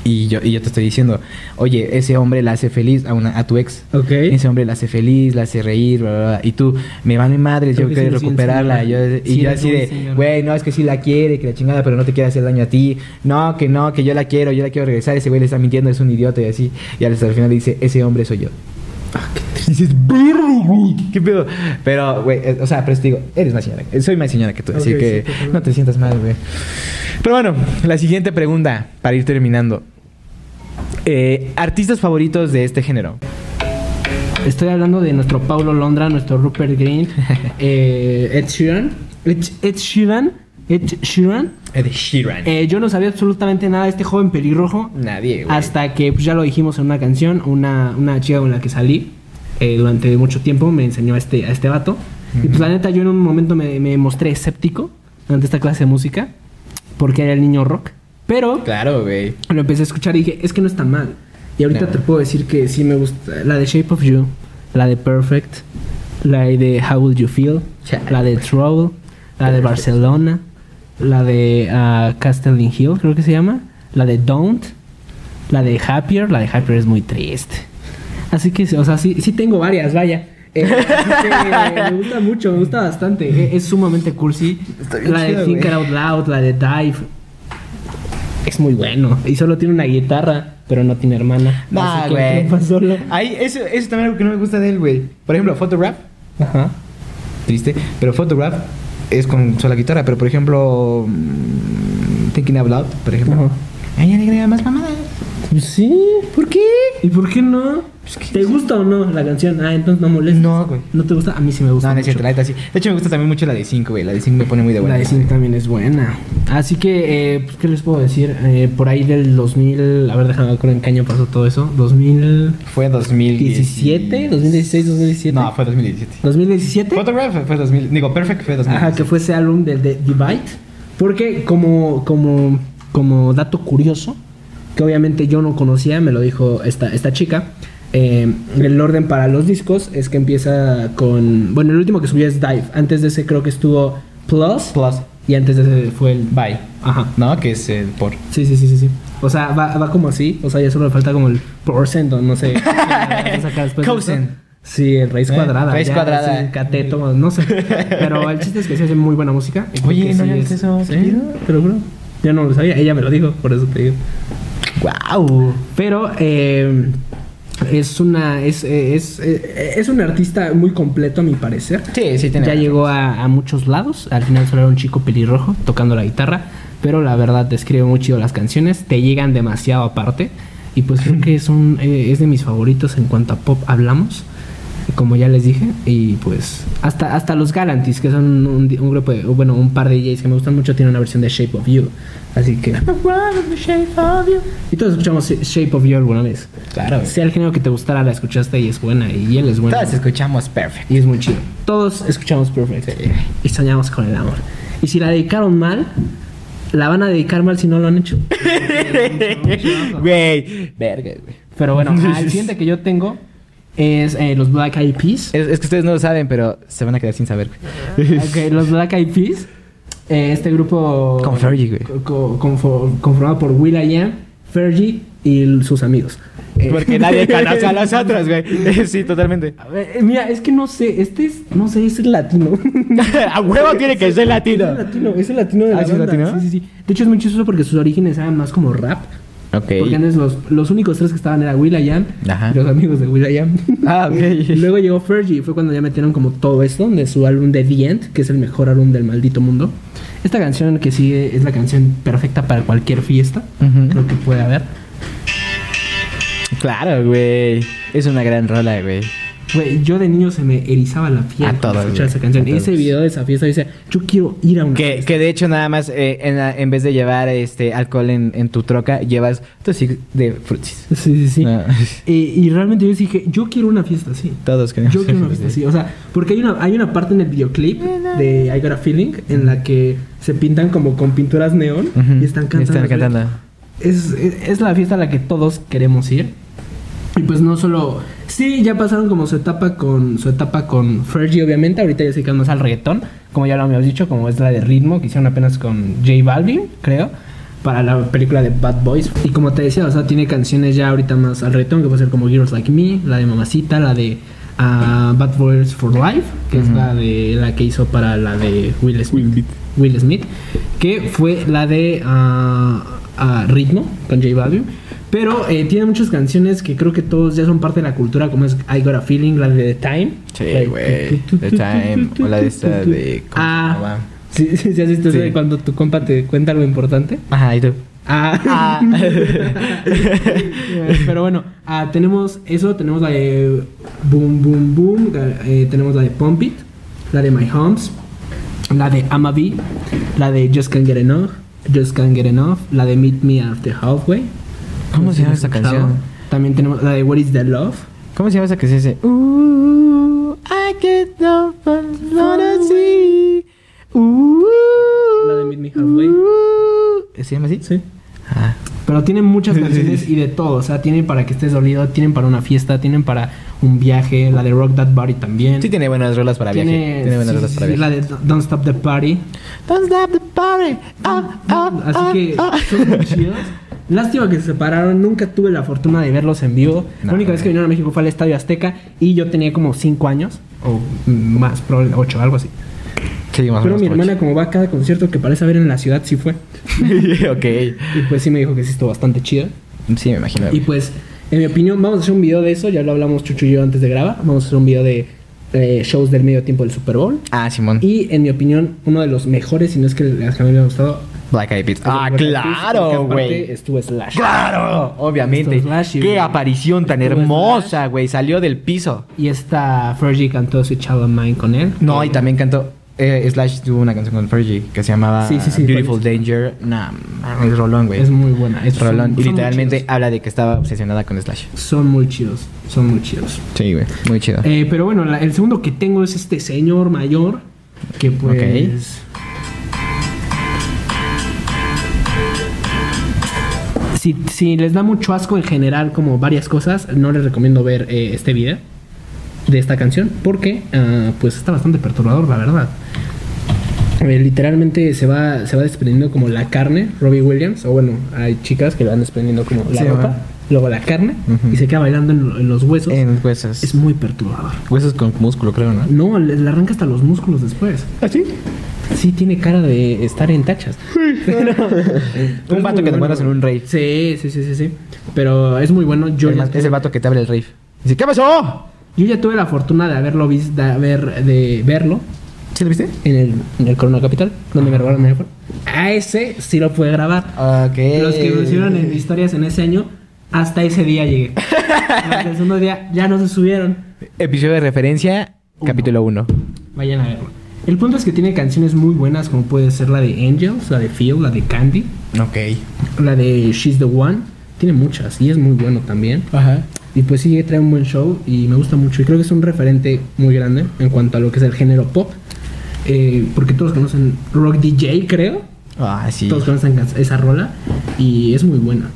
Y yo, y yo te estoy diciendo, oye, ese hombre la hace feliz a, una, a tu ex. Ok. Ese hombre la hace feliz, la hace reír, bla, bla, bla. Y tú, me vale madres, Creo yo quiero recuperarla. Yo- y Sí yo así de, güey, no, es que sí la quiere, que la chingada, pero no te quiere hacer daño a ti. No, que no, que yo la quiero, yo la quiero regresar. Ese güey le está mintiendo, es un idiota y así. Y al al final le dice, ese hombre soy yo. Y dices, verga, güey, qué pedo. Pero, güey, eh, o sea, pero te digo, eres más señora. Soy más señora que tú, así que sí, no te sientas mal, güey. Pero bueno, la siguiente pregunta, para ir terminando. Eh, artistas favoritos de este género. Estoy hablando de nuestro Paulo Londra, nuestro Rupert Green, eh, Ed Sheeran. Ed, Ed Sheeran. Ed Sheeran. Ed Sheeran. Eh, yo no sabía absolutamente nada de este joven pelirrojo. Nadie, güey. Hasta que pues, ya lo dijimos en una canción, una, una chica con la que salí eh, durante mucho tiempo me enseñó a este, a este vato. Y pues la neta yo en un momento me, me mostré escéptico ante esta clase de música porque era el niño rock. Pero Claro, güey. lo empecé a escuchar y dije, es que no está mal. Y ahorita No. te puedo decir que sí me gusta la de Shape of You, la de Perfect, la de How Will You Feel, la de Trouble, la de Barcelona, la de ah, Castle in Hill, creo que se llama, la de Don't, la de Happier, la de Happier es muy triste. Así que, o sea, sí, sí tengo varias, vaya. Eh, que me gusta mucho, me gusta bastante. Eh, Es, sumamente cursi. Está bien La de chido, Think. Out Loud, la de Dive. Es muy bueno. Y solo tiene una guitarra, pero no tiene hermana. Que güey. Ahí, eso, eso también es algo que no me gusta de él, güey. Por ejemplo, Photograph, Ajá. triste, pero Photograph es con sola guitarra, pero por ejemplo, mm, Thinking Out Loud, por ejemplo. Ajá. Ahí ya le agrega más mamadas. Pues sí. ¿Por qué? ¿Y por qué no? ¿Te gusta o no la canción? Ah, entonces no molestes. No, güey. ¿No te gusta? A mí sí me gusta. No, no es cierto, la neta sí. De hecho, me gusta también mucho la de 5, güey. La de 5 me pone muy de buena. La de Sync también es buena. Así que, eh, pues, ¿qué les puedo decir? Eh, por ahí del 2000, a ver, déjame ver en qué año pasó todo eso. 2017, Fue en 2017. 2016, 2017. No, fue 2017. 2017. Photograph fue 2000. Digo, Perfect fue 2017. Ajá, que fue ese álbum de, de Divide. Porque como, como, como dato curioso, que obviamente yo no conocía, me lo dijo esta, esta chica. eh, el orden para los discos es que empieza con. Bueno, el último que subió es Dive. Antes de ese creo que estuvo Plus. Plus. Y antes de ese fue el. Bye. Ajá. ¿No? Que es el por. Sí, sí, sí, sí, sí. O sea, va, va como así. O sea, ya solo le falta como el percent o no sé. esto. Sí, el raíz Eh, cuadrada. raíz ya, cuadrada. sí, cateto, no sé. Pero el chiste es que se hace muy buena música. Oye, ¿no sí es- eso? ¿Sí? Te lo juro. Yo no lo sabía. Ella me lo dijo, por eso te digo. ¡Wow! Pero eh, es una es, es, eh, es un artista muy completo a mi parecer. Sí, sí, tiene. Ya llegó a, a muchos lados. Al final solo era un chico pelirrojo tocando la guitarra. Pero la verdad describe muy chido las canciones. Te llegan demasiado aparte. Y pues creo que es, un, eh, es de mis favoritos en cuanto a pop hablamos. Como ya les dije. Y pues hasta, hasta los Galantis, que son un, un grupo de, bueno, un par de DJs que me gustan mucho, tienen una versión de Shape of You. Así que... Y todos escuchamos Shape of You alguna vez. Claro. Sea el género que te gustara, la escuchaste y es buena. Y él es bueno. Todas escuchamos Perfect. Y es muy chido. Todos escuchamos Perfect. Y soñamos con el amor. Y si la dedicaron mal, la van a dedicar mal si no lo han hecho. Güey. Verga, güey. Pero bueno, el siguiente que yo tengo es eh, los Black Eyed Peas. Es, es que ustedes no lo saben, pero se van a quedar sin saber. Ok, los Black Eyed Peas. eh, este grupo. Con Fergie, güey. co- co- confo- conformado por Will.i.am, Fergie y sus amigos. Eh, Porque nadie conoce a los otros, güey. Sí, totalmente. a ver, eh, mira, es que no sé, este es, no sé, es el latino. a huevo tiene que ser Es latino. el latino, es el latino de la ¿Ah, sí es banda. latino? Sí, sí, sí. De hecho es muy chistoso porque sus orígenes eran más como rap. Ok. Porque antes los, los únicos tres que estaban era Will.i.am y los amigos de Will.i.am. Ah, ok. Y luego llegó Fergie y fue cuando ya metieron como todo esto de su álbum de The End, que es el mejor álbum del maldito mundo. Esta canción que sigue es la canción perfecta para cualquier fiesta. Ujú. Creo que puede haber. Claro, güey. Es una gran rola, güey. Güey, yo de niño se me erizaba la piel A todos, escuchar esa canción. Ese video de esa fiesta dice, yo quiero ir a una Que, que de hecho nada más eh, en, la- en vez de llevar este alcohol en, en tu troca, llevas stick de frutis. Sí, sí, sí. No. Y, y realmente yo dije, yo quiero una fiesta así. Todos queremos. Yo quiero una fiesta así. O sea, porque hay una, hay una parte en el videoclip de I Got a Feeling en la que se pintan como con pinturas neón y están cantando. Están cantando. Es, es, es la fiesta a la que todos queremos ir. Y pues no solo. Sí, ya pasaron como su etapa con. Su etapa con Fergie, obviamente. Ahorita ya se dedican más al reggaetón. Como ya lo habíamos dicho, como es la de ritmo que hicieron apenas con J Balvin, creo. Para la película de Bad Boys. Y como te decía, o sea, tiene canciones ya ahorita más al reggaetón, que puede ser como Girls Like Me, la de Mamacita, la de ah, Bad Boys for Life, que es la de la que hizo para la de Will Smith. Will Smith, que fue la de ah, Ritmo con J Balvin. Pero eh, tiene muchas canciones que creo que todos ya son parte de la cultura, como es I Got a Feeling, la de The Time. Sí, güey. The Time. O la de esta de. ¿cómo se Ah, llama? sí, sí, sí, has visto eso Sí. de cuando tu compa te cuenta algo importante. Ajá, ¿y tú? Ah. Ah. Pero bueno, ah, tenemos eso, tenemos la de Boom Boom Boom, eh, tenemos la de Pump It, la de My Homes, la de Amavi, la de Just Can't Get Enough, Just Can't Get Enough, la de Meet Me After Halfway. ¿Cómo se llama escuchado. canción? También tenemos la de What is the Love. ¿Cómo se llama esa que se dice? Ooh, I get no see. Ooh, La de Meet Me Halfway. ¿Se llama así? Sí. Ah. Pero tienen muchas canciones y de todo. O sea, tienen para que estés dolido, tienen para una fiesta, tienen para un viaje. La de Rock That Body también. Sí tiene buenas rolas para viaje. Tiene, buenas sí, rolas para sí, viaje. la de Don't Stop the Party. Don't stop the party. Ah, ah, Así que ah. son muy chidos. Lástima que se separaron. Nunca tuve la fortuna de verlos en vivo. No, la única vez que vinieron a México fue al Estadio Azteca y yo tenía como 5 años. O más, probable 8, algo así. Sí, más Pero mi hermana, como va a cada concierto que parece haber en la ciudad, sí fue. ok. Y pues sí me dijo que sí estuvo bastante chida. Sí, me imagino. Y pues, en mi opinión, vamos a hacer un video de eso. Ya lo hablamos Chucho y yo antes de grabar. Vamos a hacer un video de eh, shows del medio tiempo del Super Bowl. Ah, Simón. Y en mi opinión, uno de los mejores, si no es que las que a mí me ha gustado. Black Eyed Peas. es Ah, claro, güey. Estuvo Slash. Claro, obviamente. Es Slash Qué aparición tan hermosa, güey. Salió del piso. Y esta Fergie cantó Sweet Child of Mine con él. No, y también cantó. eh, Slash tuvo una canción con Fergie que se llamaba Sí, sí, sí, Beautiful ¿cuál Danger. Nah, mames, Rolón, güey. Es muy buena. Es, Rolón. son- y literalmente habla de que estaba obsesionada con Slash. Son muy chidos. Son muy chidos. Sí, güey. Muy chido. Eh, pero bueno, la- el segundo que tengo es este señor mayor. Que pues. Si, si les da mucho asco en general, como varias cosas, no les recomiendo ver eh, este video de esta canción. Porque, ah, pues, está bastante perturbador, la verdad. Eh, literalmente se va, se va desprendiendo como la carne, Robbie Williams. O bueno, hay chicas que van desprendiendo como la Sí, ropa. Luego la carne, y se queda bailando en, en los huesos. En huesos. Es muy perturbador. Huesos con músculo, creo, ¿no? No, le, le arranca hasta los músculos después. ¿Ah, sí? Sí, tiene cara de estar en tachas. Pero- Un vato que te encuentras en un rave. Sí, sí, sí, sí, sí. Pero es muy bueno. Yo, El ya, ma- es el vato que te abre el rave. Dice, ¿qué pasó? yo ya tuve la fortuna de haberlo visto, de, haber, de verlo ¿Sí lo viste? en el, en el Corona Capital, donde me robaron el iPhone. A ese sí lo pude grabar. Ok. Los que me hicieron en historias en ese año, hasta ese día llegué. Los del segundo día ya no se subieron. Episodio de referencia, Uno. capítulo 1. Vayan a verlo. El punto es que tiene canciones muy buenas, como puede ser la de Angels, la de Feel, la de Candy, Ok. la de She's the One. Tiene muchas y es muy bueno también. Ajá. Y pues sí, trae un buen show y me gusta mucho. Y creo que es un referente muy grande en cuanto a lo que es el género pop. Eh, porque todos conocen Rock DJ, creo. Ah, sí. Todos conocen esa rola. Y es muy buena.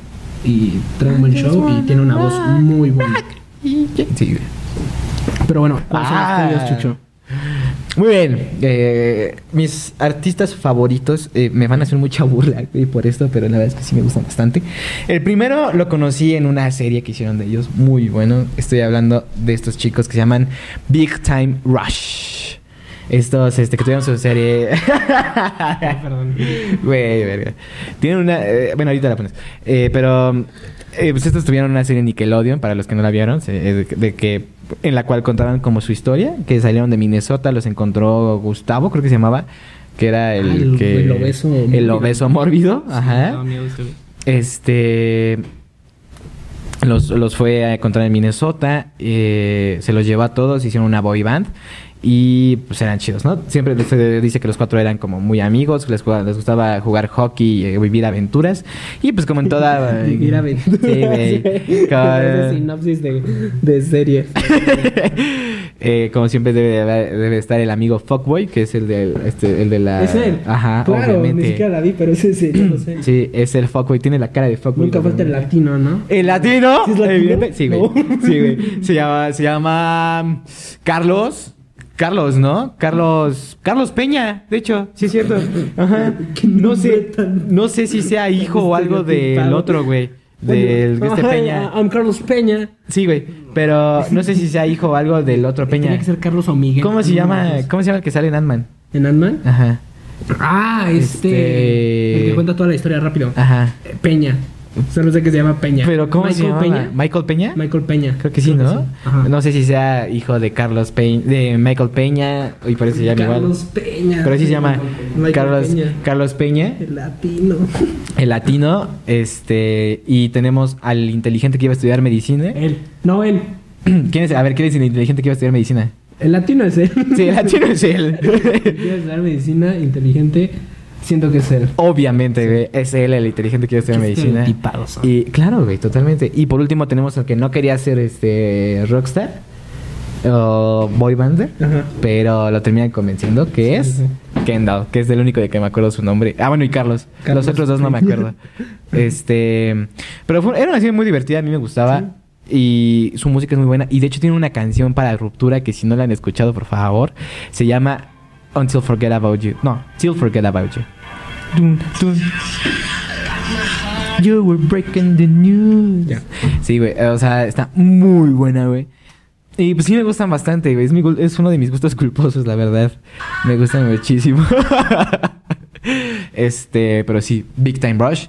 Y trae un buen show y tiene una voz muy buena. Sí. Pero bueno, ¿cuáles son Ah. los tuyos, Chucho? Muy bien. eh, mis artistas favoritos eh, me van a hacer mucha burla por esto, pero la verdad es que sí me gustan bastante. El primero lo conocí en una serie que hicieron de ellos, muy bueno. Estoy hablando de estos chicos que se llaman Big Time Rush. Estos este, que tuvieron su serie. Perdón. Güey, verga. Tienen una. eh, bueno, ahorita la pones. Eh, pero. eh, pues estos tuvieron una serie Nickelodeon, para los que no la vieron, se- de, de que. En la cual contaban como su historia, que salieron de Minnesota, los encontró Gustavo, creo que se llamaba, que era el, Ah, el- que. el obeso El mórbido. obeso mórbido, Sí, ajá. Este. Los, los fue a encontrar en Minnesota, eh, se los llevó a todos, hicieron una boy band y pues eran chidos, ¿no? Siempre se dice que los cuatro eran como muy amigos, les, jugaba- les gustaba jugar hockey, eh, vivir aventuras y pues como en toda... Vivir aventuras. Sí, güey. Como- sinopsis de, de serie. Eh, como siempre debe, debe estar el amigo Fuckboy, que es el de, este, el de la... Es él. Ajá, claro, obviamente. ni siquiera la vi, pero sí, yo lo sé. Sí, es el Fuckboy, tiene la cara de Fuckboy. Nunca falta el latino, ¿no? ¿El latino? ¿Sí es latino? Sí, güey. No. Sí, güey. Se llama, se llama mm, Carlos. Carlos, ¿no? Carlos. Carlos Peña, de hecho, sí es cierto. Ajá. No sé, no sé si sea hijo o algo del otro, güey. Del de este Peña. I'm Carlos Peña. Sí, güey. Pero no sé si sea hijo o algo del otro Peña. que ser Carlos o Miguel. ¿Cómo se llama? ¿Cómo se llama el que sale en Ant-Man? ¿En Ant-Man? Ajá. Ah, este. Este- El que cuenta toda la historia rápido. Ajá. Peña. Solo sé que se llama Peña. Pero ¿cómo se Michael llama? Peña. ¿Michael Peña? Michael Peña. Creo que sí, ¿no? No sé si sea hijo de Carlos Peña, de Michael Peña, y por eso se llama igual. Carlos Peña. Pero sí se llama Michael Carlos Peña. Carlos Peña, El latino. el latino, este, y tenemos al inteligente que iba a estudiar medicina. Él. No, él. ¿Quién es? A ver, ¿quién es el inteligente que iba a estudiar medicina? El latino es él. Sí, el latino es él. Quiere estudiar medicina inteligente. Siento que es él. Obviamente, güey, es él el inteligente que a estudiar Qué medicina. Y claro, güey, totalmente. Y por último tenemos al que no quería ser este rockstar o boy bander, Ajá. pero lo terminan convenciendo que Sí, es sí. Kendall, que es el único de que me acuerdo su nombre. Ah, bueno, y Carlos. Carlos. Los otros dos no me acuerdo. este, pero fue- era una serie muy divertida, a mí me gustaba. Y su música es muy buena. Y de hecho tiene una canción para ruptura que si no la han escuchado, por favor, se llama Until Forget About You. No, Till Forget About You. Dun, dun. You were breaking the news. Sí, güey. O sea, está muy buena, güey. Y pues sí me gustan bastante, güey. Es, mi gu- es uno de mis gustos culposos, la verdad. Me gustan muchísimo. este, pero sí, Big Time Rush.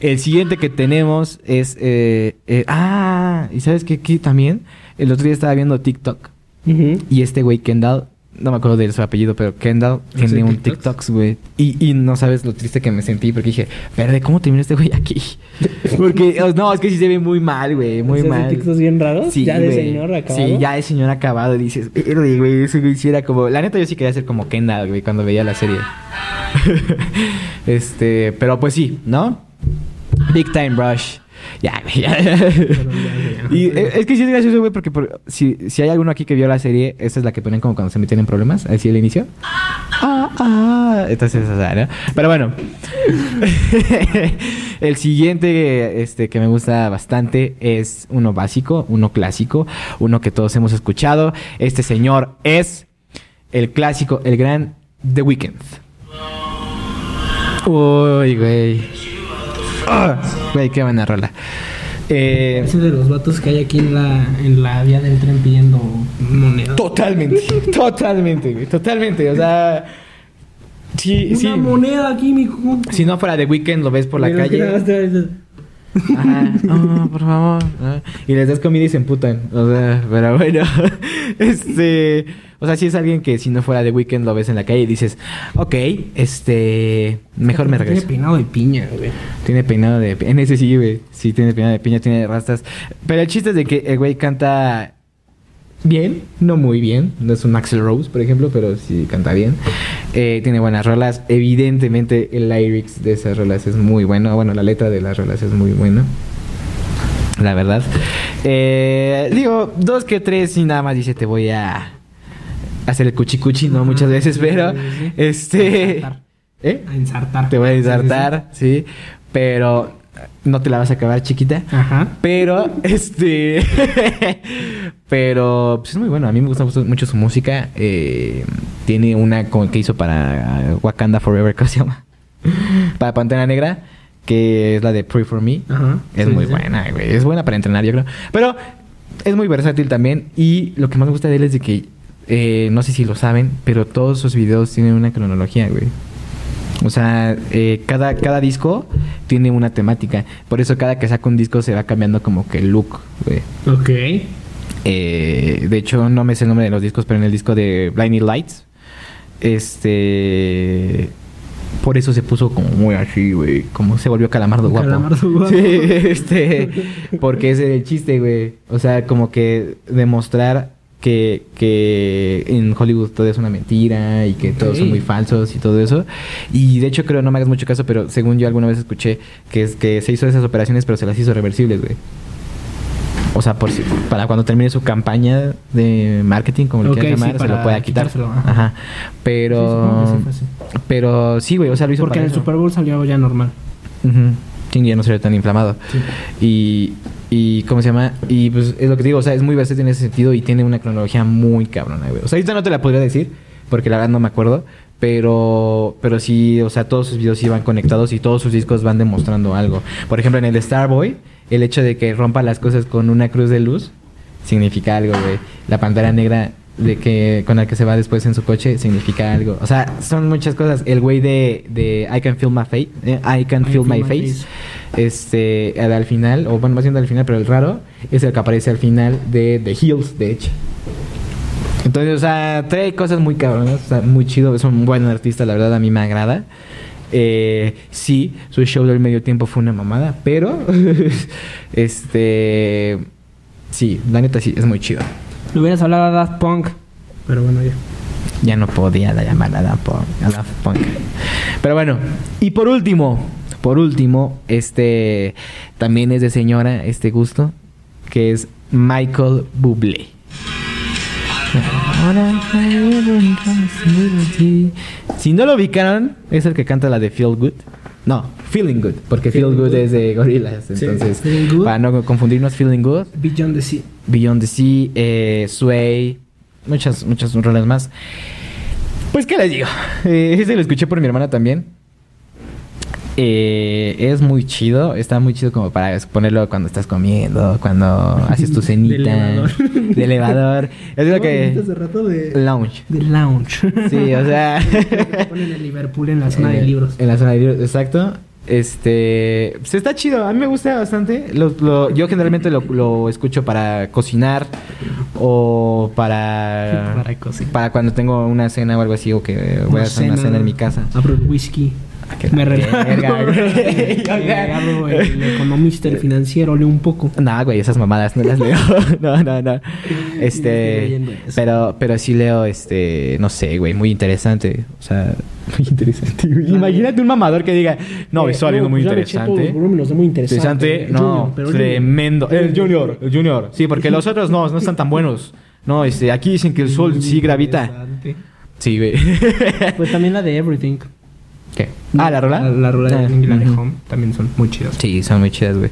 El siguiente que tenemos es... eh, eh, ah, ¿y sabes qué? Aquí también. El otro día estaba viendo TikTok. Y este güey, Kendall, no me acuerdo de su apellido, pero Kendall ¿Hace tiene un TikToks? Güey. Y, y no sabes lo triste que me sentí porque dije, verde, ¿cómo terminó este güey aquí? Porque, no, es que sí se ve muy mal, güey, muy ¿Se hace mal. TikToks bien raros? Sí, ¿Ya de güey. señor acabado? Sí, ya de señor acabado. Y dices, verde, güey, ese güey sí era como. La neta, yo sí quería ser como Kendall, güey, cuando veía la serie. este, pero pues sí, ¿no? Big Time Rush. Ya, güey, ya. Y eh, es que sí es gracioso, güey, porque por- si, si hay alguno aquí que vio la serie, esta es la que ponen como cuando se meten en problemas, así el inicio. Ah, ah. Entonces, o sea, ¿no? Pero bueno. el siguiente este, que me gusta bastante es uno básico, uno clásico, uno que todos hemos escuchado. Este señor es el clásico, el gran The Weeknd. Uy, güey. Ah, Güey, qué buena rola. Eh, Ese de los vatos que hay aquí en la, en la vía del tren pidiendo moneda. Totalmente, totalmente, güey, totalmente. O sea, sí, Una sí. moneda aquí, mijo. Si no fuera de weekend, lo ves por la calle. Ajá. Oh, por favor. Ah, Y les das comida y se emputan. O sea, pero bueno. Este. O sea, si es alguien que si no fuera de weekend lo ves en la calle y dices, ok, este. Mejor me regreso. Tiene peinado de piña, güey. Tiene peinado de piña. En ese sí, güey. Sí, tiene peinado de piña, tiene rastas. Pero el chiste es de que el güey canta bien, no muy bien. No es un Axel Rose, por ejemplo, pero sí canta bien. Eh, tiene buenas rolas. Evidentemente, el lyrics de esas rolas es muy bueno. Bueno, la letra de las rolas es muy buena. La verdad. Eh, digo, dos que tres y nada más dice te voy a hacer el cuchicuchi, no muchas veces, pero este... Ensartar. ¿Eh? A ensartar. Te voy a Sí, sí, sí. ensartar, sí, pero no te la vas a acabar chiquita. Ajá. Pero, este. pero, pues es muy bueno. A mí me gusta mucho- su música. Eh, tiene una que hizo para Wakanda Forever, ¿cómo se llama? para Pantera Negra, que es la de Pray for Me. Ajá. Es Sí, muy sí. buena, güey. Es buena para entrenar, yo creo. Pero es muy versátil también. Y lo que más me gusta de él es de que, eh, no sé si lo saben, pero todos sus videos tienen una cronología, güey. O sea, eh, cada, cada disco tiene una temática. Por eso cada que saca un disco se va cambiando como que el look, güey. Ok. Eh, de hecho, no me sé el nombre de los discos, pero en el disco de Blinding Lights, este... Por eso se puso como muy así, güey. Como se volvió calamardo guapo. Calamardo guapo. Sí, este... Porque ese es el chiste, güey. O sea, como que demostrar que, que en Hollywood todo es una mentira y que todos son muy falsos y todo eso. Y de hecho creo, no me hagas mucho caso, pero según yo alguna vez escuché que es que se hizo esas operaciones, pero se las hizo reversibles, güey. O sea, por si, para cuando termine su campaña de marketing, como quieras sí, llamar, se lo pueda quitar. ajá. Pero. Sí, sí pero sí, güey, o sea, lo hizo Porque en el eso. Super Bowl salió ya normal. Ujú. Sí, ya no sería tan inflamado. Y, y, ¿cómo se llama? Y pues es lo que digo, o sea, es muy versátil en ese sentido y tiene una cronología muy cabrona, güey. O sea, ahorita no te la podría decir, porque la verdad no me acuerdo. Pero, pero sí, o sea, todos sus videos sí van conectados y todos sus discos van demostrando algo. Por ejemplo, en el de Starboy, el hecho de que rompa las cosas con una cruz de luz significa algo, güey. La pantera negra de que con la que se va después en su coche significa algo. O sea, son muchas cosas. El güey de, de I Can Feel My Face, eh, I Can Feel My Face, este, al final, o bueno, más bien al final, pero el raro es el que aparece al final de The Hills, de hecho. Entonces, o sea, trae cosas muy cabronas, o sea, muy chido. Es un buen artista, la verdad, a mí me agrada. Eh, sí, su show del medio tiempo fue una mamada, pero este sí, la neta sí, es muy chido. Le hubieras hablado a Daft Punk. Pero bueno, ya. Ya no podía la llamar a Daft Punk, a Daft Punk. Pero bueno, y por último, por último, este también es de señora, este gusto, que es Michael Bublé. Si no lo ubicaron, es el que canta la de Feel Good. No, Feeling Good, porque Feel Feeling Good Good. es de Gorillaz. Sí, Entonces, Good. para no confundirnos, Feeling Good, Beyond the Sea. Beyond the Sea, eh, Sway, muchas, muchas rolas más. Pues, ¿qué les digo? Eh, ese lo escuché por mi hermana también. Eh, es muy chido, está muy chido como para ponerlo cuando estás comiendo, cuando haces tu cenita. De elevador. Es lo ¿Cómo que... hace rato de... Lounge. De lounge. Sí, o sea... Ponen en Liverpool en la zona de Eh, libros. En la zona de libros, exacto. Este, pues está chido, a mí me gusta bastante. Lo- lo- yo generalmente lo, lo escucho para cocinar o para Para cocinar. para cuando tengo una cena o algo así o que voy a hacer una cena en mi casa. Abro el whisky. Ah, Me la relajo. verga, güey. El economista, el financiero, leo un poco. No, güey, esas mamadas no las leo. no, no, no. Este, eso. pero pero sí leo este, no sé, güey, muy interesante, o sea, muy interesante. güey. Imagínate un mamador que diga, "No, Eh, estoy algo muy los interesante." muy interesante. No, Junior, tremendo. El Junior, el Junior. Sí, porque los otros no, no están tan buenos. No, este, aquí dicen que el sol sí gravita. Sí, güey. Pues también la de Everything. ¿Qué? Ah, la rola. La, la rola de Ah, y la de. Home también son muy chidas. Sí, son muy chidas, güey.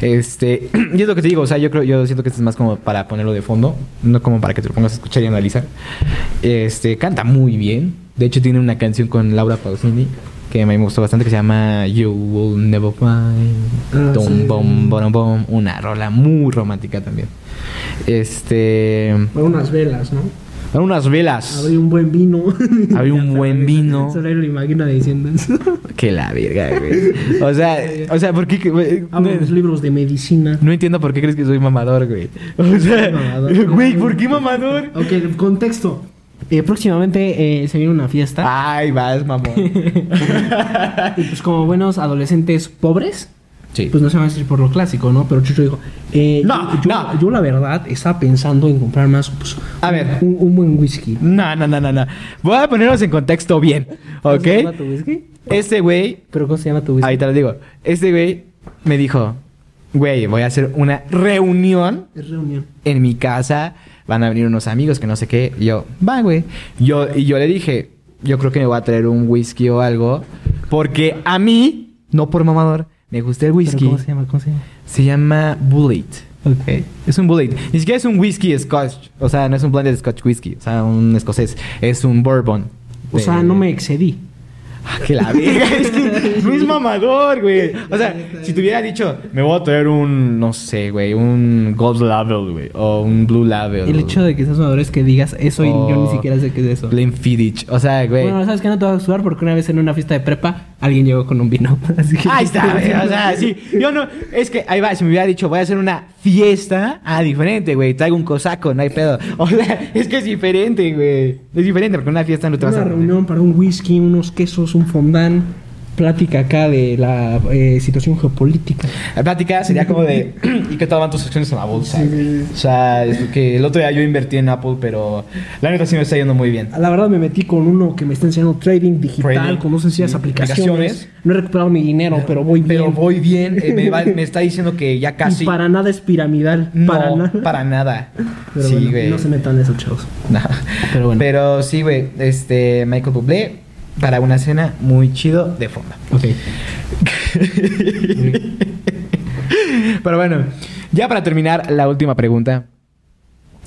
Este, y es lo que te digo, o sea, yo creo, yo siento que esto es más como para ponerlo de fondo, no como para que te lo pongas a escuchar y analizar. Este, canta muy bien. De hecho, tiene una canción con Laura Pausini que a mí me gustó bastante que se llama You Will Never Find. Ah, Dum, sí. bom, borom, bom. Una rola muy romántica también. Este, unas velas, ¿no? Eran unas velas. Había un buen vino. Había un buen vino. Solo lo imagino diciendo eso. Que la verga, güey. O sea, o sea, ¿por qué? güey? Hablo los libros de medicina. No entiendo por qué crees que soy mamador, güey. O sea, Mamador. güey, ¿por qué mamador? Ok, contexto. Eh, próximamente eh, se viene una fiesta. Ay, vas, mamón. Y pues como buenos adolescentes pobres, Sí. pues no se van a decir por lo clásico, ¿no? Pero Chucho dijo, eh, No, yo, no. yo la verdad estaba pensando en comprar más, pues, A un- ver. un, un buen whisky. No, no, no, no, no. Voy a ponernos en contexto bien, ¿Cómo se llama ¿ok? tu whisky? Este güey, ¿Pero cómo se llama tu whisky? ahí te lo digo. Este güey me dijo, güey, voy a hacer una reunión Es reunión. en mi casa. Van a venir unos amigos que no sé qué. Y yo, va, güey. Yo, y yo le dije, yo creo que me voy a traer un whisky o algo. Porque a mí, no por mamador, me gusta el ¿Pero whisky. ¿Cómo se llama? ¿Cómo se llama? Se llama Bullet. Ok. Es un Bullet. Ni siquiera es un whisky scotch. O sea, no es un blended scotch whisky. O sea, un escocés. Es un bourbon. O De- sea, no me excedí. Ah, que la verga. es que no es mamador, güey. O sea, si te hubiera dicho, me voy a traer un, no sé, güey, un Gold Label, güey. O un Blue Label. El hecho de que seas maduro es que digas eso y yo ni O siquiera sé qué es eso. Glenfiddich. O sea, güey. Bueno, ¿sabes qué? No te vas a sudar porque una vez en una fiesta de prepa alguien llegó con un vino. Así que- Ahí está, güey. O sea, sí. Yo no. Es que ahí va. Si me hubiera dicho, voy a hacer una fiesta. Ah, diferente, güey. Traigo un cosaco, no hay pedo. O sea, es que es diferente, güey. Es diferente porque una fiesta no te vas Una a. reunión para un whisky, unos quesos, un fondant. Plática acá de la eh, situación geopolítica. La plática sería como de. ¿Y qué tal van tus acciones en la bolsa? Sí, güey? sí, sí. O sea, es que el otro día yo invertí en Apple, pero la neta sí me está yendo muy bien. La verdad me metí con uno que me está enseñando trading digital Trading. con dos sencillas Sí, aplicaciones. aplicaciones. No he recuperado mi dinero, pero voy bien. Pero voy bien. eh, me, va- me está diciendo que ya casi. Y para nada es piramidal. No, para nada. para nada. Pero sí, bueno, güey. no se metan esos chavos. No. Pero bueno. Pero sí, güey. Este, Michael Bublé para una cena muy chido de fondo. Ok. Pero bueno, ya para terminar, la última pregunta.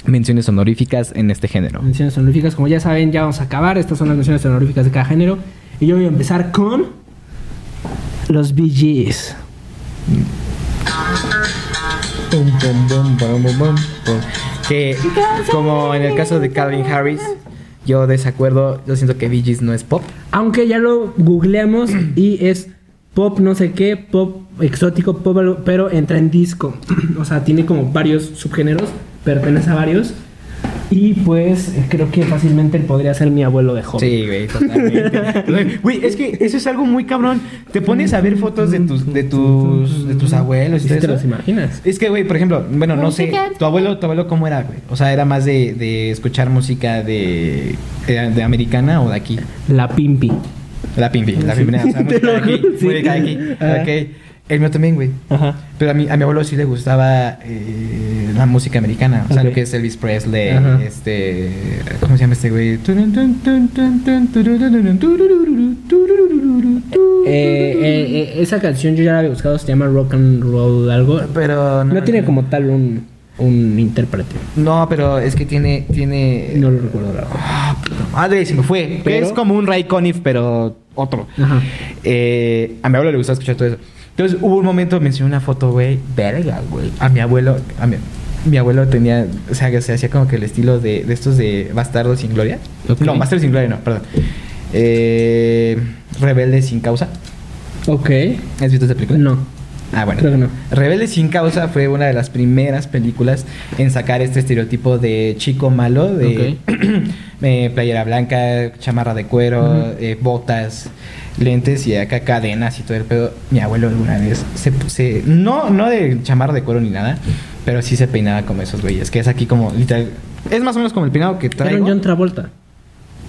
Menciones honoríficas en este género. Menciones honoríficas, como ya saben, ya vamos a acabar. Estas son las menciones honoríficas de cada género. Y yo voy a empezar con los pum. Que como en el caso de Calvin Harris, yo desacuerdo, yo siento que Bee Gees no es pop. Aunque ya lo googleamos y es pop no sé qué, pop exótico, pop pero entra en disco. o sea, tiene como varios subgéneros, pertenece a varios. Y pues creo que fácilmente él podría ser mi abuelo de joven. Sí, güey, totalmente. Güey, es que eso es algo muy cabrón. Te pones a ver fotos de tus de tus de tus abuelos ¿Y todo te los imaginas? Es que, güey, por ejemplo, bueno, no sé, tu abuelo, tu abuelo cómo era, güey. O sea, era más de, de escuchar música de, de, de americana o de aquí. La Pimpi. La pimpi, la Sí. pimpi, o sea, música de aquí, sí. música de aquí. Ok. El mío también, güey. Ajá. Pero a mí, a mi abuelo sí le gustaba eh, la música americana. O sea, lo que es Elvis Presley, Ajá. este... ¿Cómo se llama este güey? Eh, eh, esa canción yo ya la había buscado, se llama Rock and Roll algo. Pero No tiene como tal un, un intérprete. No, pero es que tiene... tiene... No lo recuerdo ahora. Ah, puta madre, se me fue. Pero- es como un Ray Conniff, pero otro. Ajá. Eh, a mi abuelo le gustaba escuchar todo eso. Entonces hubo un momento, mencioné una foto, güey, verga, güey. A mi abuelo, a mi, mi abuelo tenía, o sea, que se hacía como que el estilo de, de estos de Bastardos sin Gloria. No, Bastardos sin Gloria, no, perdón. Eh, Rebelde sin causa. Ok. ¿Has visto esa película? No. Ah, bueno. Creo que no. Rebelde sin causa fue una de las primeras películas en sacar este estereotipo de chico malo, de eh, playera blanca, chamarra de cuero, eh, botas, lentes y acá cadenas y todo el pedo. Mi abuelo alguna vez se, se no no de chamarra de cuero ni nada, pero sí se peinaba como esos güeyes, que es aquí como literal es más o menos como el peinado que Era traigo. un John Travolta.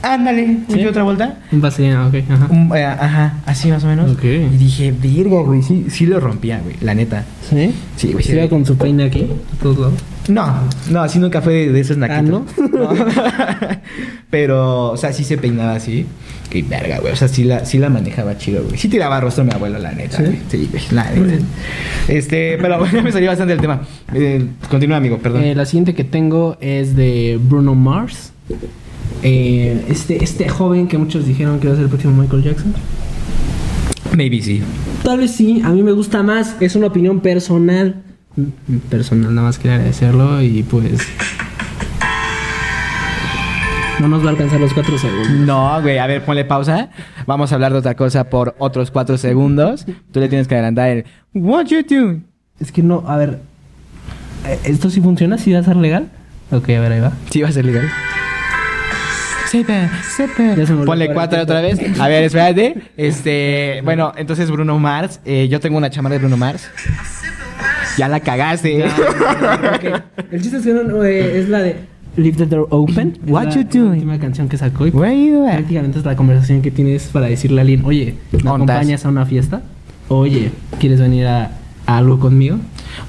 Ándale, un ¿Sí? otra vuelta. Un vaselina, ok. Ajá. Un- eh, ajá, así más o menos. Ok. Y dije, virga, güey, sí, sí lo rompía, güey, la neta. ¿Sí? Sí, güey, sí. ¿Se iba con su peine aquí? A todos lados. No, no, así nunca fue de, de esos naquitos. Ah, ¿no? No. Pero, o sea, sí se peinaba así. Qué verga, güey. O sea, sí la, sí la manejaba chido, güey. Sí tiraba rostro mi abuelo, la neta, ¿Sí? güey. Sí, güey, la neta. Este, pero bueno, me salió bastante del tema. Eh, continúa, amigo, perdón. Eh, la siguiente que tengo es de Bruno Mars. Eh, este, este joven que muchos dijeron que iba a ser el próximo Michael Jackson. Maybe sí. Tal vez sí, a mí me gusta más. Es una opinión personal. Personal, nada más quería agradecerlo y pues. No nos va a alcanzar los cuatro segundos. No, güey, a ver, ponle pausa. Vamos a hablar de otra cosa por otros cuatro segundos. Tú le tienes que adelantar el What you do? Es que no, a ver. ¿Esto sí funciona? ¿Sí va a ser legal? Ok, a ver, ahí va. Sí, va a ser legal. Sepa, sepa. Ya se me olvidó Ponle cuatro otra vez. A ver, espérate. Este, bueno, entonces Bruno Mars. eh, yo tengo una chamarra de Bruno Mars. Ya la cagaste. Ok. El chiste es que no, no, eh, es la de Leave the Door Open. Es What la- you la doing? última canción que sacó. Y Where you at? prácticamente es la conversación que tienes para decirle a alguien, oye, ¿me Ondas. acompañas a una fiesta? Oye, ¿quieres venir a, a algo conmigo?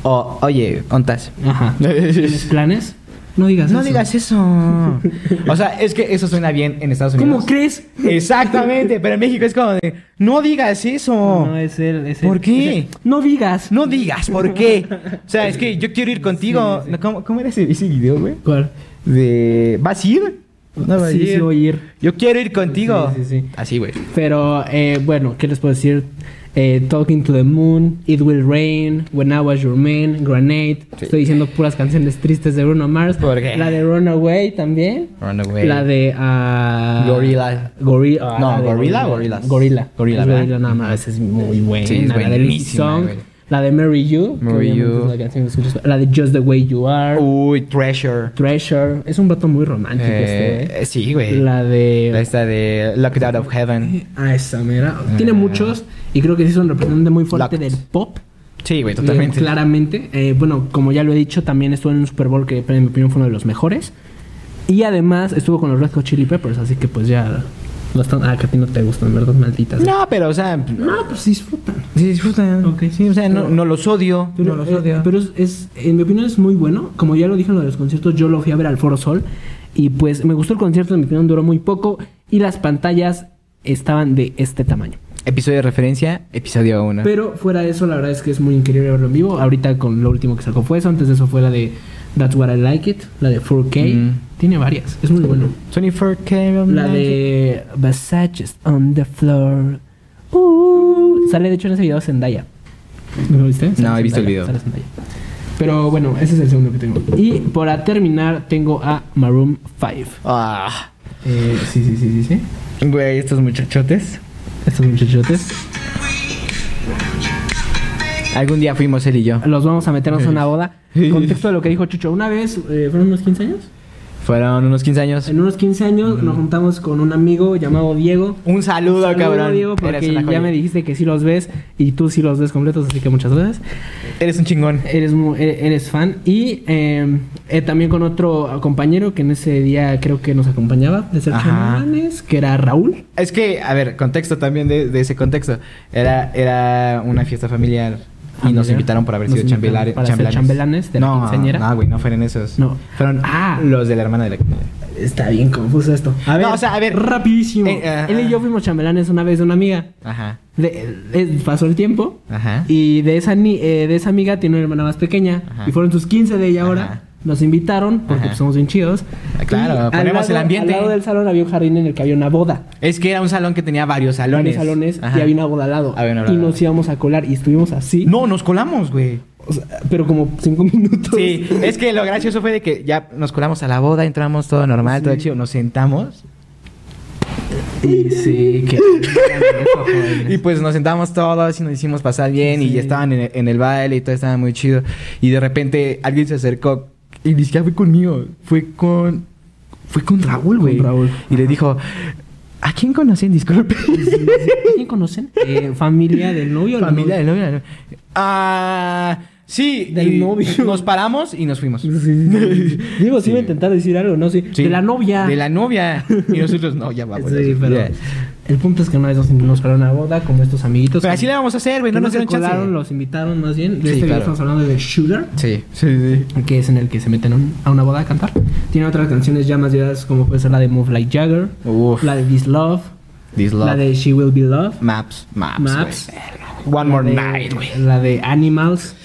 O, oye, ontas. Ajá. ¿Tienes planes? No digas No eso. digas eso. O sea, es que eso suena bien en Estados Unidos. ¿Cómo crees? Exactamente, pero en México es como de, no digas eso. No, es él, es él. ¿Por qué? Es. No digas. No digas, ¿por qué? O sea, es que yo quiero ir contigo. Sí, sí. ¿Cómo, cómo era ese, ese video, güey? ¿Cuál? De, ¿vas a ir? No sí, ir. sí, voy a ir. Yo quiero ir contigo. Sí, sí, sí. Así, güey. Pero, eh, bueno, ¿qué les puedo decir? Eh, Talking to the Moon, It Will Rain, When I Was Your Man, Grenade. Sí. Estoy diciendo puras canciones tristes de Bruno Mars. ¿Por qué? La de Runaway también. Runaway. La de... ah, Gorilla. Gorilla. No, Gorilla Gorillas? Gorilla. Gorilla. Gorilla, nada más. Es muy buena. Sí, es la de Lazy buenísima, Song. güey. La de Marry You. obviamente You. la canción que escuchas. La de Just the Way You Are. Uy, Treasure. Treasure. Es un vato muy romántico este, Eh, güey. sí, güey. La de... Esta de Locked Out of Heaven. Ah, esa mera. Tiene Ah. muchos y creo que sí es un representante muy fuerte Locked. del pop. Sí, güey, eh, totalmente. claramente. Eh, bueno, como ya lo he dicho, también estuvo en un Super Bowl que en mi opinión fue uno de los mejores. Y además estuvo con los Red Hot Chili Peppers, así que pues ya... Bastante... Ah, que a ti no te gustan, ¿verdad? Malditas. No, pero, o sea, No, pues disfrutan. sí disfrutan. Ok. Sí, o sea, no, Pero- no los odio. Pero, no los eh, odio. pero es, es- en mi opinión es muy bueno. Como ya lo dije en lo de los conciertos, yo lo fui a ver al Foro Sol. Y pues me gustó el concierto, en mi opinión duró muy poco. Y las pantallas estaban de este tamaño. Episodio de referencia, episodio 1. Pero fuera de eso, la verdad es que es muy increíble verlo en vivo. Ahorita con lo último que sacó fue eso. Antes de eso fue la de That's What I Like It, la de 4K. Mm. Tiene varias, es muy bueno. 24K. La de Versace's on the floor. Uh, sale de hecho en ese video Zendaya. ¿No lo viste? Sale No, he visto el video. sale. Pero bueno, ese es el segundo que tengo. Y para terminar, tengo a Maroon 5. Ah. Eh, sí, sí, sí, sí, sí. Güey, estos muchachotes. Estos muchachotes. Algún día fuimos él y yo. Los vamos a meternos a una boda. Contexto de lo que dijo Chucho. Una vez, eh, ¿fueron unos 15 años? Fueron unos 15 años. En unos 15 años nos juntamos con un amigo llamado Diego. Un saludo, Saludo, cabrón. Diego, porque ya me dijiste que sí los ves y tú sí los ves completos, así que muchas gracias. Eres un chingón. Eres, e- eres fan. Y eh, eh, también con otro compañero que en ese día creo que nos acompañaba de ser chamanes, que era Raúl. Es que, a ver, contexto también de, de ese contexto. Era, era una fiesta familiar y nos invitaron por haber Nos sido invitaron chambelares. para ser chambelanes de la no, quinceañera. No, güey, no fueron esos. No. Fueron Ah. los de la hermana de la quinceañera. Está bien confuso esto. A ver, No, o sea, a ver. rapidísimo. Eh, ajá. Él y yo fuimos chambelanes una vez de una amiga. Ajá. De- eh, pasó el tiempo Ajá. y de esa, ni- eh, de esa amiga tiene una hermana más pequeña Ajá. y fueron sus 15 de ella ahora. Ajá. Nos invitaron porque pues, somos bien chidos. Claro, Y ponemos el ambiente. Al lado del salón había un jardín en el que había una boda. Es que era un salón que tenía varios salones. Varios salones Ajá. y había una boda al lado. Había una boda y nos íbamos a colar y estuvimos así. No, nos colamos, güey. O sea, pero como cinco minutos. Sí, es que lo gracioso fue de que ya nos colamos a la boda, entramos todo normal, todo chido, nos sentamos Y sí, que. y pues nos sentamos todos y nos hicimos pasar bien y ya estaban en el, en el baile y todo estaba muy chido. Y de repente alguien se acercó y ni siquiera fue conmigo, fue con fue con Raúl, güey. Con Raúl. Y le dijo, ¿a quién conocen? Disculpe. ¿Quién conocen? Eh, familia del novio. Familia del novio. Ah, sí. Del y novio. Nos paramos y nos fuimos. Sí, sí, sí. Digo, sí, Sí. iba a intentar decir algo, ¿no? Sí. Sí. De la novia. De la novia. Y nosotros, no, ya vamos. Sí, pero Ya. el punto es que una vez nos, nos fueron a una boda como estos amiguitos. Pero así le vamos a hacer, güey. No nos dieron chance. colaron, los invitaron más bien. De Sí, este claro. estamos hablando de Sugar, Sí, sí, sí. que es en el que se meten a un- a una boda a cantar. Tiene otras canciones ya más llevadas, como puede ser la de Move Like Jagger, Uf. la de This Love, This love. la de She Will Be Love, Maps, maps. Maps. güey. One la more de- night, güey. La de Animals,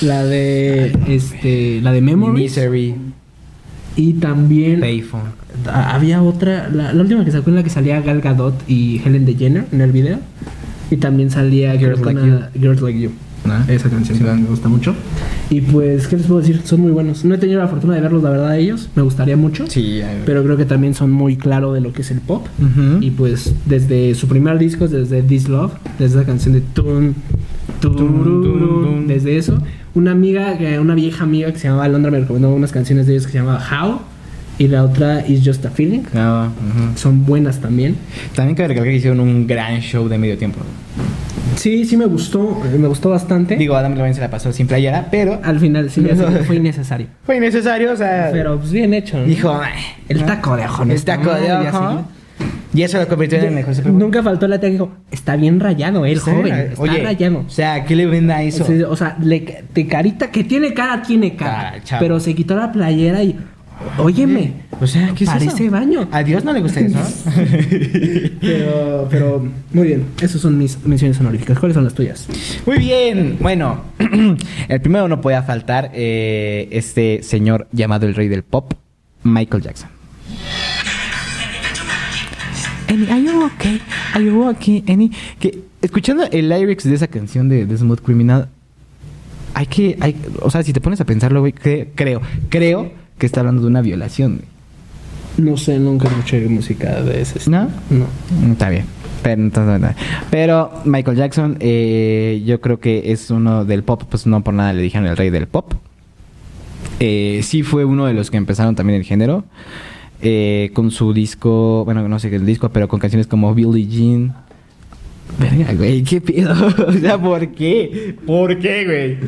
la de este, la de Memories Misery. y también Payphone. Había otra, la, la última que sacó en la que salía Gal Gadot y Helen DeGeneres en el video. Y también salía Girls Like una- Girls Like You. ¿No? Esa canción Sí, me gusta mucho. Y pues, ¿qué les puedo decir? Son muy buenos. No he tenido la fortuna de verlos, la verdad, ellos. Me gustaría mucho. Sí, Pero creo que también son muy claro de lo que es el pop. Y pues, desde su primer disco, desde This Love, desde la canción de Tun, tun. desde eso. Una amiga, que- una vieja amiga que se llamaba Alondra me recomendó unas canciones de ellos que se llamaba How. Y la otra Is Just a Feeling. No, ujú. Son buenas también. También cabe recalcar que hicieron un gran show de medio tiempo. Sí, sí me gustó, eh, me gustó bastante. Digo, Adam Levine se la pasó sin playera, pero Al final sí hace- fue innecesario. fue innecesario, o sea. Pero pues bien hecho, ¿no? dijo, "Ay, el taco de ojo. ¿no? el taco de Ah, ojo. Y eso lo convirtió en el mejor. Nunca faltó la tía que dijo, está bien rayado el Sí, joven, está Oye, rayado. O sea, ¿qué le venda eso? O sea, o sea, le- de carita, que tiene cara, tiene cara. Ah, pero se quitó la playera y, óyeme, O sea, ¿qué es parece eso? baño. A Dios no le gusta eso. Pero, pero, muy bien, esas son mis menciones honoríficas. ¿Cuáles son las tuyas? Muy bien. Bueno, el primero no podía faltar eh, este señor llamado el rey del pop, Michael Jackson. Any, are you okay? Are you okay? Any, que escuchando el lyrics de esa canción de, de Smooth Criminal, hay que, hay, o sea, si te pones a pensarlo, güey, cre- creo, creo que está hablando de una violación. güey. No sé, nunca escuché música de ese ¿No? No. Mm, Está bien. Pero, entonces. Pero Michael Jackson, eh, yo creo que es uno del pop, pues no por nada le dijeron el rey del pop. Eh, sí fue uno de los que empezaron también el género. eh, con su disco, bueno, no sé qué es el disco, pero con canciones como Billie Jean. Verga, güey, qué pedo. o sea, ¿por qué? ¿Por qué, güey?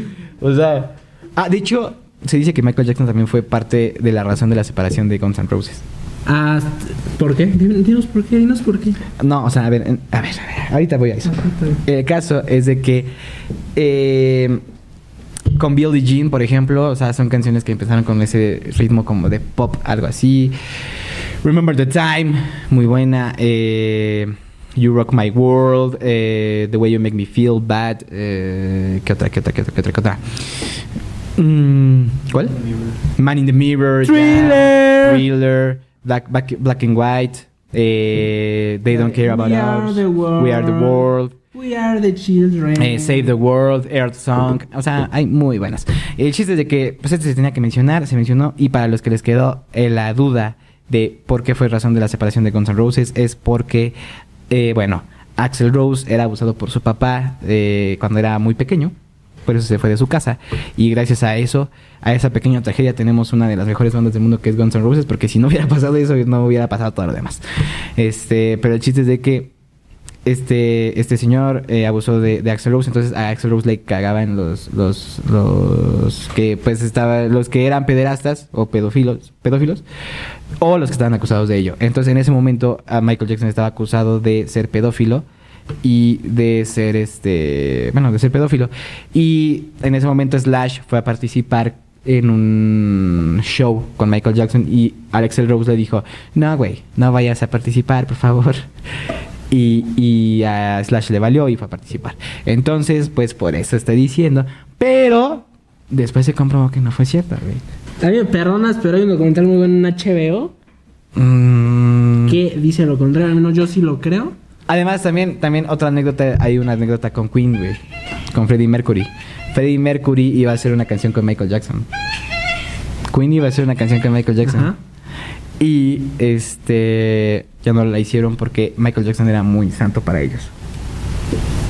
O sea. Ah, de hecho, se dice que Michael Jackson también fue parte de la razón de la separación de Guns N' Roses. Ah, ¿por qué? Dinos por qué, dinos por qué. No, o sea, a ver, a ver, a ver, ahorita voy a eso. El caso es de que eh, con Billie Jean, por ejemplo, o sea, son canciones que empezaron con ese ritmo como de pop, algo así. Remember the Time, muy buena. eh, you Rock My World, eh, The Way You Make Me Feel Bad. eh, ¿Qué otra, qué otra, qué otra, qué otra, qué otra? Mm, ¿Cuál? Man in the Mirror. Thriller. Thriller. Black, Black, Black and White. eh, They Don't Care About We are Us. the world. We Are the World. We are the children. eh, Save the World, Earth Song, o sea, hay muy buenas. El chiste es de que, pues este se tenía que mencionar, se mencionó, y para los que les quedó eh, la duda de por qué fue razón de la separación de Guns N' Roses, es porque, eh, bueno, Axel Rose era abusado por su papá eh, cuando era muy pequeño, por eso se fue de su casa, y gracias a eso, a esa pequeña tragedia, tenemos una de las mejores bandas del mundo que es Guns N' Roses, porque si no hubiera pasado eso, no hubiera pasado todo lo demás. Este, pero el chiste es de que este, este señor eh, abusó de, de Axel Rose, entonces a Axel Rose le cagaban los, los, los que pues estaba, los que eran pederastas o pedófilos, pedófilos, o los que estaban acusados de ello. Entonces en ese momento a Michael Jackson estaba acusado de ser pedófilo y de ser este, bueno, de ser pedófilo. Y en ese momento Slash fue a participar en un show con Michael Jackson y Axel Rose le dijo, no, güey, no vayas a participar, por favor. Y, y a Slash le valió y fue a participar. Entonces, pues por eso estoy diciendo. Pero después se comprobó que no fue cierto, güey. Me perdonas, pero hay un documental muy bueno en HBO Mm, que dice lo contrario. Al menos yo sí lo creo. Además, también, también otra anécdota, hay una anécdota con Queen, güey. Con Freddie Mercury. Freddie Mercury iba a hacer una canción con Michael Jackson. Queen iba a hacer una canción con Michael Jackson. Ajá. Y este ya no la hicieron porque Michael Jackson era muy santo para ellos.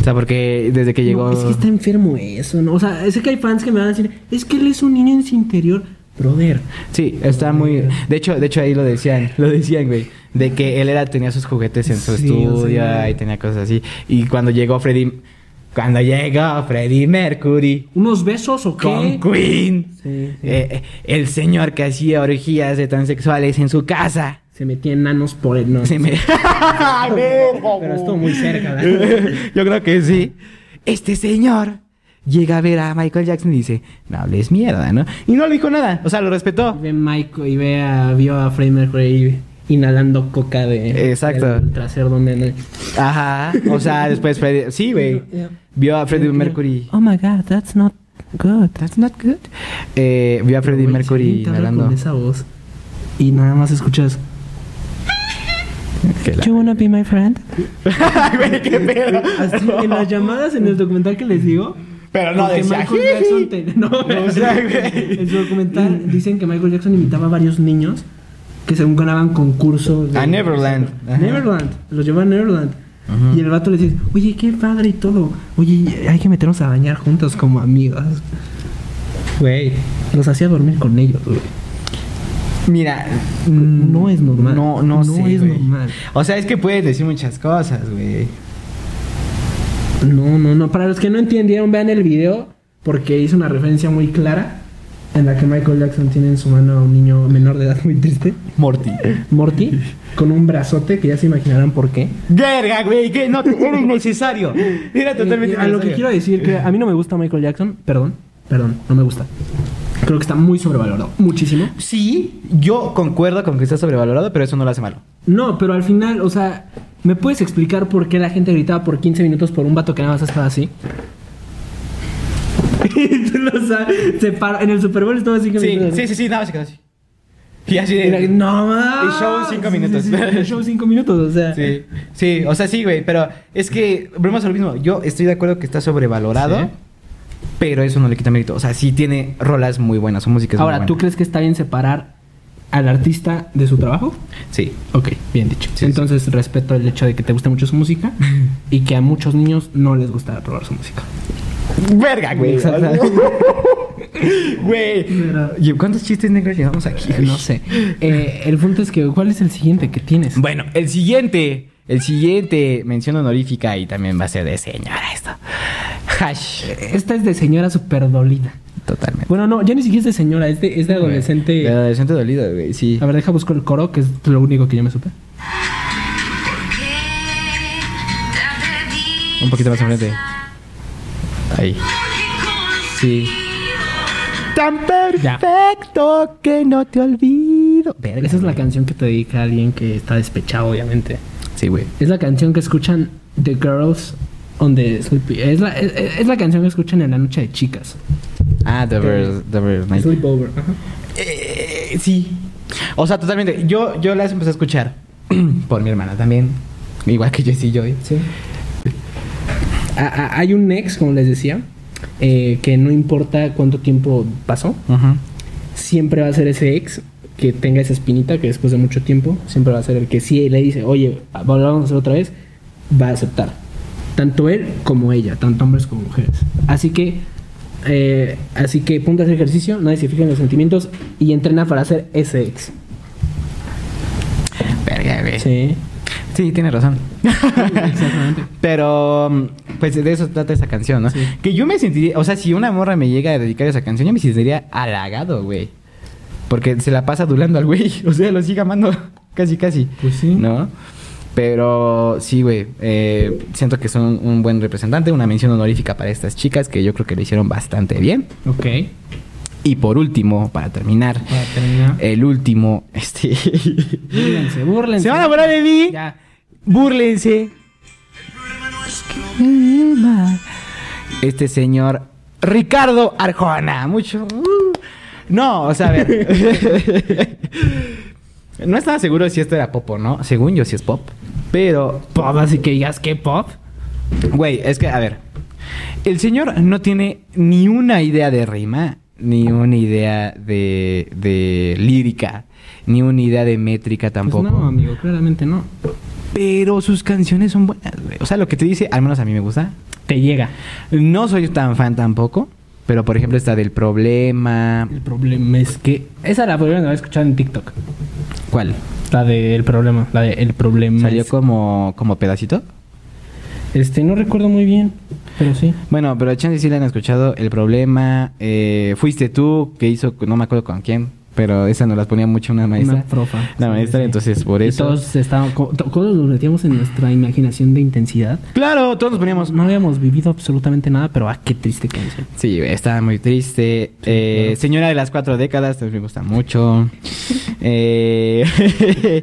O sea, porque desde que llegó. No, es que está enfermo eso, ¿no? O sea, sé que hay fans que me van a decir, es que él es un niño en su interior. Brother. Sí, está muy. De hecho, de hecho ahí lo decían, lo decían, güey, de que él era tenía sus juguetes en su Sí, estudio y tenía cosas así. Y cuando llegó Freddie, cuando llegó Freddie Mercury ¿Unos besos o qué? con Queen, Sí, sí. eh, el señor que hacía orgías de transexuales en su casa, Se metía enanos por el... No, se me. Pero estuvo muy cerca, ¿verdad? Yo creo que sí. Este señor llega a ver a Michael Jackson y dice, no hables mierda, ¿no? Y no le dijo nada, o sea, lo respetó. Y ve Michael y ve a, vio a Freddie Mercury inhalando coca de... Exacto. del trasero donde... no- Ajá, o sea, después Freddie, sí, güey, vio a Freddie Mercury. Oh my God, that's not good. That's not good. Eh, vio a Freddie Mercury inhalando. con esa voz y nada más escuchas... You wanna be my friend? Güey, qué pedo. Así, en las llamadas, en el documental que les digo... Pero no porque decía, Michael. Jackson te- no, O sea, güey. En su documental dicen que Michael Jackson invitaba a varios niños que según ganaban concursos. de- A Neverland. Ajá. Neverland. Los llevaba a Neverland. Ujú. Y el vato le dice, oye, qué padre y todo. Oye, hay que meternos a bañar juntos como amigos. Güey, los hacía dormir con ellos, güey. Mira, No es normal. No, no, No sé, es normal. O sea, es que puedes decir muchas cosas, güey. No, no, no. Para los que no entendieron, vean el video porque hizo una referencia muy clara en la que Michael Jackson tiene en su mano a un niño menor de edad muy triste. Morty. Morty, con un brazote que ya se imaginarán por qué. Verga, güey, que no era innecesario. Era totalmente Eh, a lo que quiero decir que a mí no me gusta Michael Jackson, perdón, perdón, no me gusta. Creo que está muy sobrevalorado, muchísimo. Sí, yo concuerdo con que está sobrevalorado, pero eso no lo hace malo. No, pero al final, o sea, ¿me puedes explicar por qué la gente gritaba por 15 minutos por un vato que nada más estaba así? Tú lo sabes, se paró- en el Super Bowl estaba así que Sí, sí, sí, sí, nada más se quedó así. Y así de... no más. El show cinco Sí, sí, minutos. sí, el show cinco minutos, o sea. Sí, sí, o sea, sí, güey, pero es que, volvemos a lo mismo, yo estoy de acuerdo que está sobrevalorado, pero eso no le quita mérito, o sea, sí tiene rolas muy buenas, su música es Ahora, muy ¿tú crees que está bien separar al artista de su trabajo? Sí. Ok, bien dicho. Sí, Entonces respeto el hecho de que te guste mucho su música y que a muchos niños no les gusta probar su música. Verga, güey. Güey. Pero- ¿Y ¿Cuántos chistes negros llevamos aquí? No sé. Eh, el punto es que, ¿cuál es el siguiente que tienes? Bueno, el siguiente, el siguiente mención honorífica y también va a ser de señora esto. Hash. Esta es de señora super dolida. Totalmente. Bueno, no, ya ni siquiera es de señora, es de, es de adolescente. De adolescente dolido, güey, sí. A ver, deja buscar el coro, que es lo único que yo me supe. Un poquito más enfrente. Ahí. Sí. Tan perfecto que no te olvido. Verga, Esa es la güey. canción que te dedica a alguien que está despechado, obviamente. Sí, güey. Es la canción que escuchan The Girls on the Sleepy. Es la, es, es la canción que escuchan en la noche de chicas. Ah, The Verse, The Verse Night. Sleepover. Ajá. Eh, sí. O sea, totalmente. Yo, yo las empecé a escuchar por mi hermana también. Igual que Jessie Joy. Sí. A- a- hay un ex, como les decía, eh, que no importa cuánto tiempo pasó, siempre va a ser ese ex que tenga esa espinita, que después de mucho tiempo, siempre va a ser el que sí le dice, oye, vamos a hacer otra vez, va a aceptar. Tanto él como ella, tanto hombres como mujeres. Así que, eh, así que ponte a hacer ejercicio, nadie se fija en los sentimientos y entrena para ser ese ex. Verga, güey. Sí. Sí, tiene razón. exactamente. Pero, mm, pues de eso trata esa canción, ¿no? Sí. Que yo me sentiría, o sea, si una morra me llega a dedicar esa canción, yo me sentiría halagado, güey. Porque se la pasa adulando al güey. O sea, lo sigue amando casi, casi. Pues sí. ¿No? Pero sí, güey. eh, siento que son un buen representante, una mención honorífica para estas chicas que yo creo que lo hicieron bastante bien. Ok. Y por último, para terminar, Para terminar. el último, este. Búrlense, búrlense. ¿Se van a burlar de mí? Ya. Búrlense. Este señor Ricardo Arjona, mucho. uh, No, o sea, a ver. no estaba seguro si esto era pop o no. Según yo, sí es pop. Pero, Pop, así que digas que pop. güey, es que, a ver. El señor no tiene ni una idea de rima, ni una idea de, de lírica, ni una idea de métrica tampoco. Pues no, amigo, claramente no. Pero sus canciones son buenas, güey. O sea, lo que te dice, al menos a mí me gusta. Te llega. No soy tan fan tampoco. Pero, por ejemplo, está del problema. El problema es que. Esa la podrían haber escuchado en TikTok. ¿Cuál? La del problema. La de El problema. ¿Salió es- como, como pedacito? Este, no recuerdo muy bien. Pero sí. Bueno, pero chance sí le han escuchado. El problema. eh, fuiste tú que hizo, no me acuerdo con quién. Pero esa nos las ponía mucho una maestra. Una profa. La Sí, maestra, sí. entonces por Y eso. todos to- Todos nos metíamos en nuestra imaginación de intensidad. Claro, todos nos poníamos. No habíamos vivido absolutamente nada, pero ah, qué triste canción. Sí, estaba muy triste. Eh, claro. Señora de las cuatro décadas, también me gusta mucho. eh,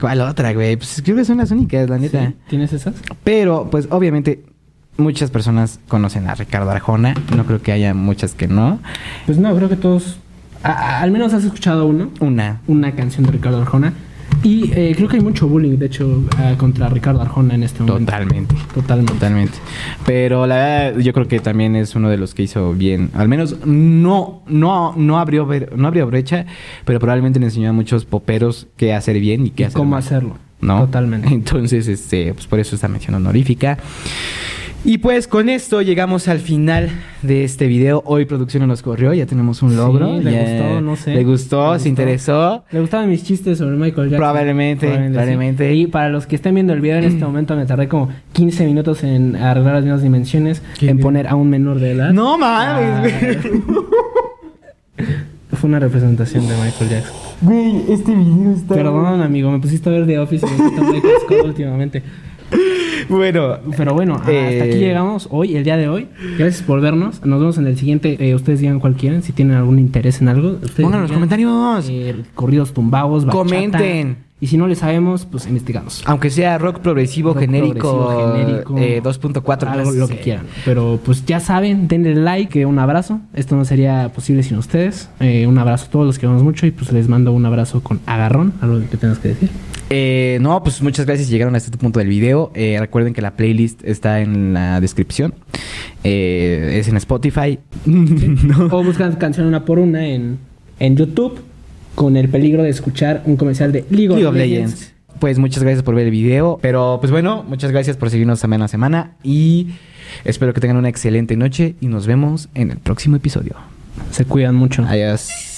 ¿Cuál otra, güey? Pues creo que son las únicas, la neta. ¿Sí? ¿Tienes esas? Pero, pues obviamente, muchas personas conocen a Ricardo Arjona. No creo que haya muchas que no. Pues no, creo que todos. A- al menos has escuchado uno. Una. Una canción de Ricardo Arjona. Y eh, creo que hay mucho bullying, de hecho, ah, contra Ricardo Arjona en este momento. Totalmente. Totalmente. Totalmente. Pero la verdad, yo creo que también es uno de los que hizo bien. Al menos no, no, no abrió no abrió brecha, pero probablemente le enseñó a muchos poperos qué hacer bien y qué Y hacer cómo mal. hacerlo. ¿no? Totalmente. Entonces, este, pues por eso esta mención honorífica. Y pues con esto llegamos al final de este video. Hoy producción nos corrió, ya tenemos un Sí, logro. le gustó, no sé. Le gustó, Le se gustó. interesó. ¿Le gustaban mis chistes sobre Michael Jackson? Probablemente, probablemente. sí. Y para los que estén viendo el video en este momento, me tardé como 15 minutos en arreglar las mismas dimensiones, en bien. poner a un menor de edad. No mames. Ah, Fue una representación de Michael Jackson. Güey, este video está. Perdón, amigo, me pusiste a ver The Office y me pusiste a Michael Scott últimamente. Bueno, Pero bueno, hasta Eh, aquí llegamos hoy, el día de hoy. Gracias por vernos. Nos vemos en el siguiente. Eh, ustedes digan cuál quieren, si tienen algún interés en algo. Pongan en los comentarios. eh, corridos tumbados. Comenten. Y si no le sabemos, pues investigamos. Aunque sea rock progresivo Rock genérico, progresivo, genérico, eh, 2.4. Algo, no lo que quieran. Pero pues ya saben, denle like, eh, un abrazo. Esto no sería posible sin ustedes. Eh, un abrazo a todos los que vemos mucho y pues les mando un abrazo con agarrón. Algo que tengas que decir. Eh, no, pues muchas gracias. Llegaron a este punto del video. Eh, recuerden que la playlist está en la descripción. Eh, es en Spotify. No. O buscan canción una por una en, en YouTube con el peligro de escuchar un comercial de League, League of. Legends. Pues muchas gracias por ver el video. Pero pues bueno, muchas gracias por seguirnos semana a semana. Y espero que tengan una excelente noche. Y nos vemos en el próximo episodio. Se cuidan mucho. Adiós.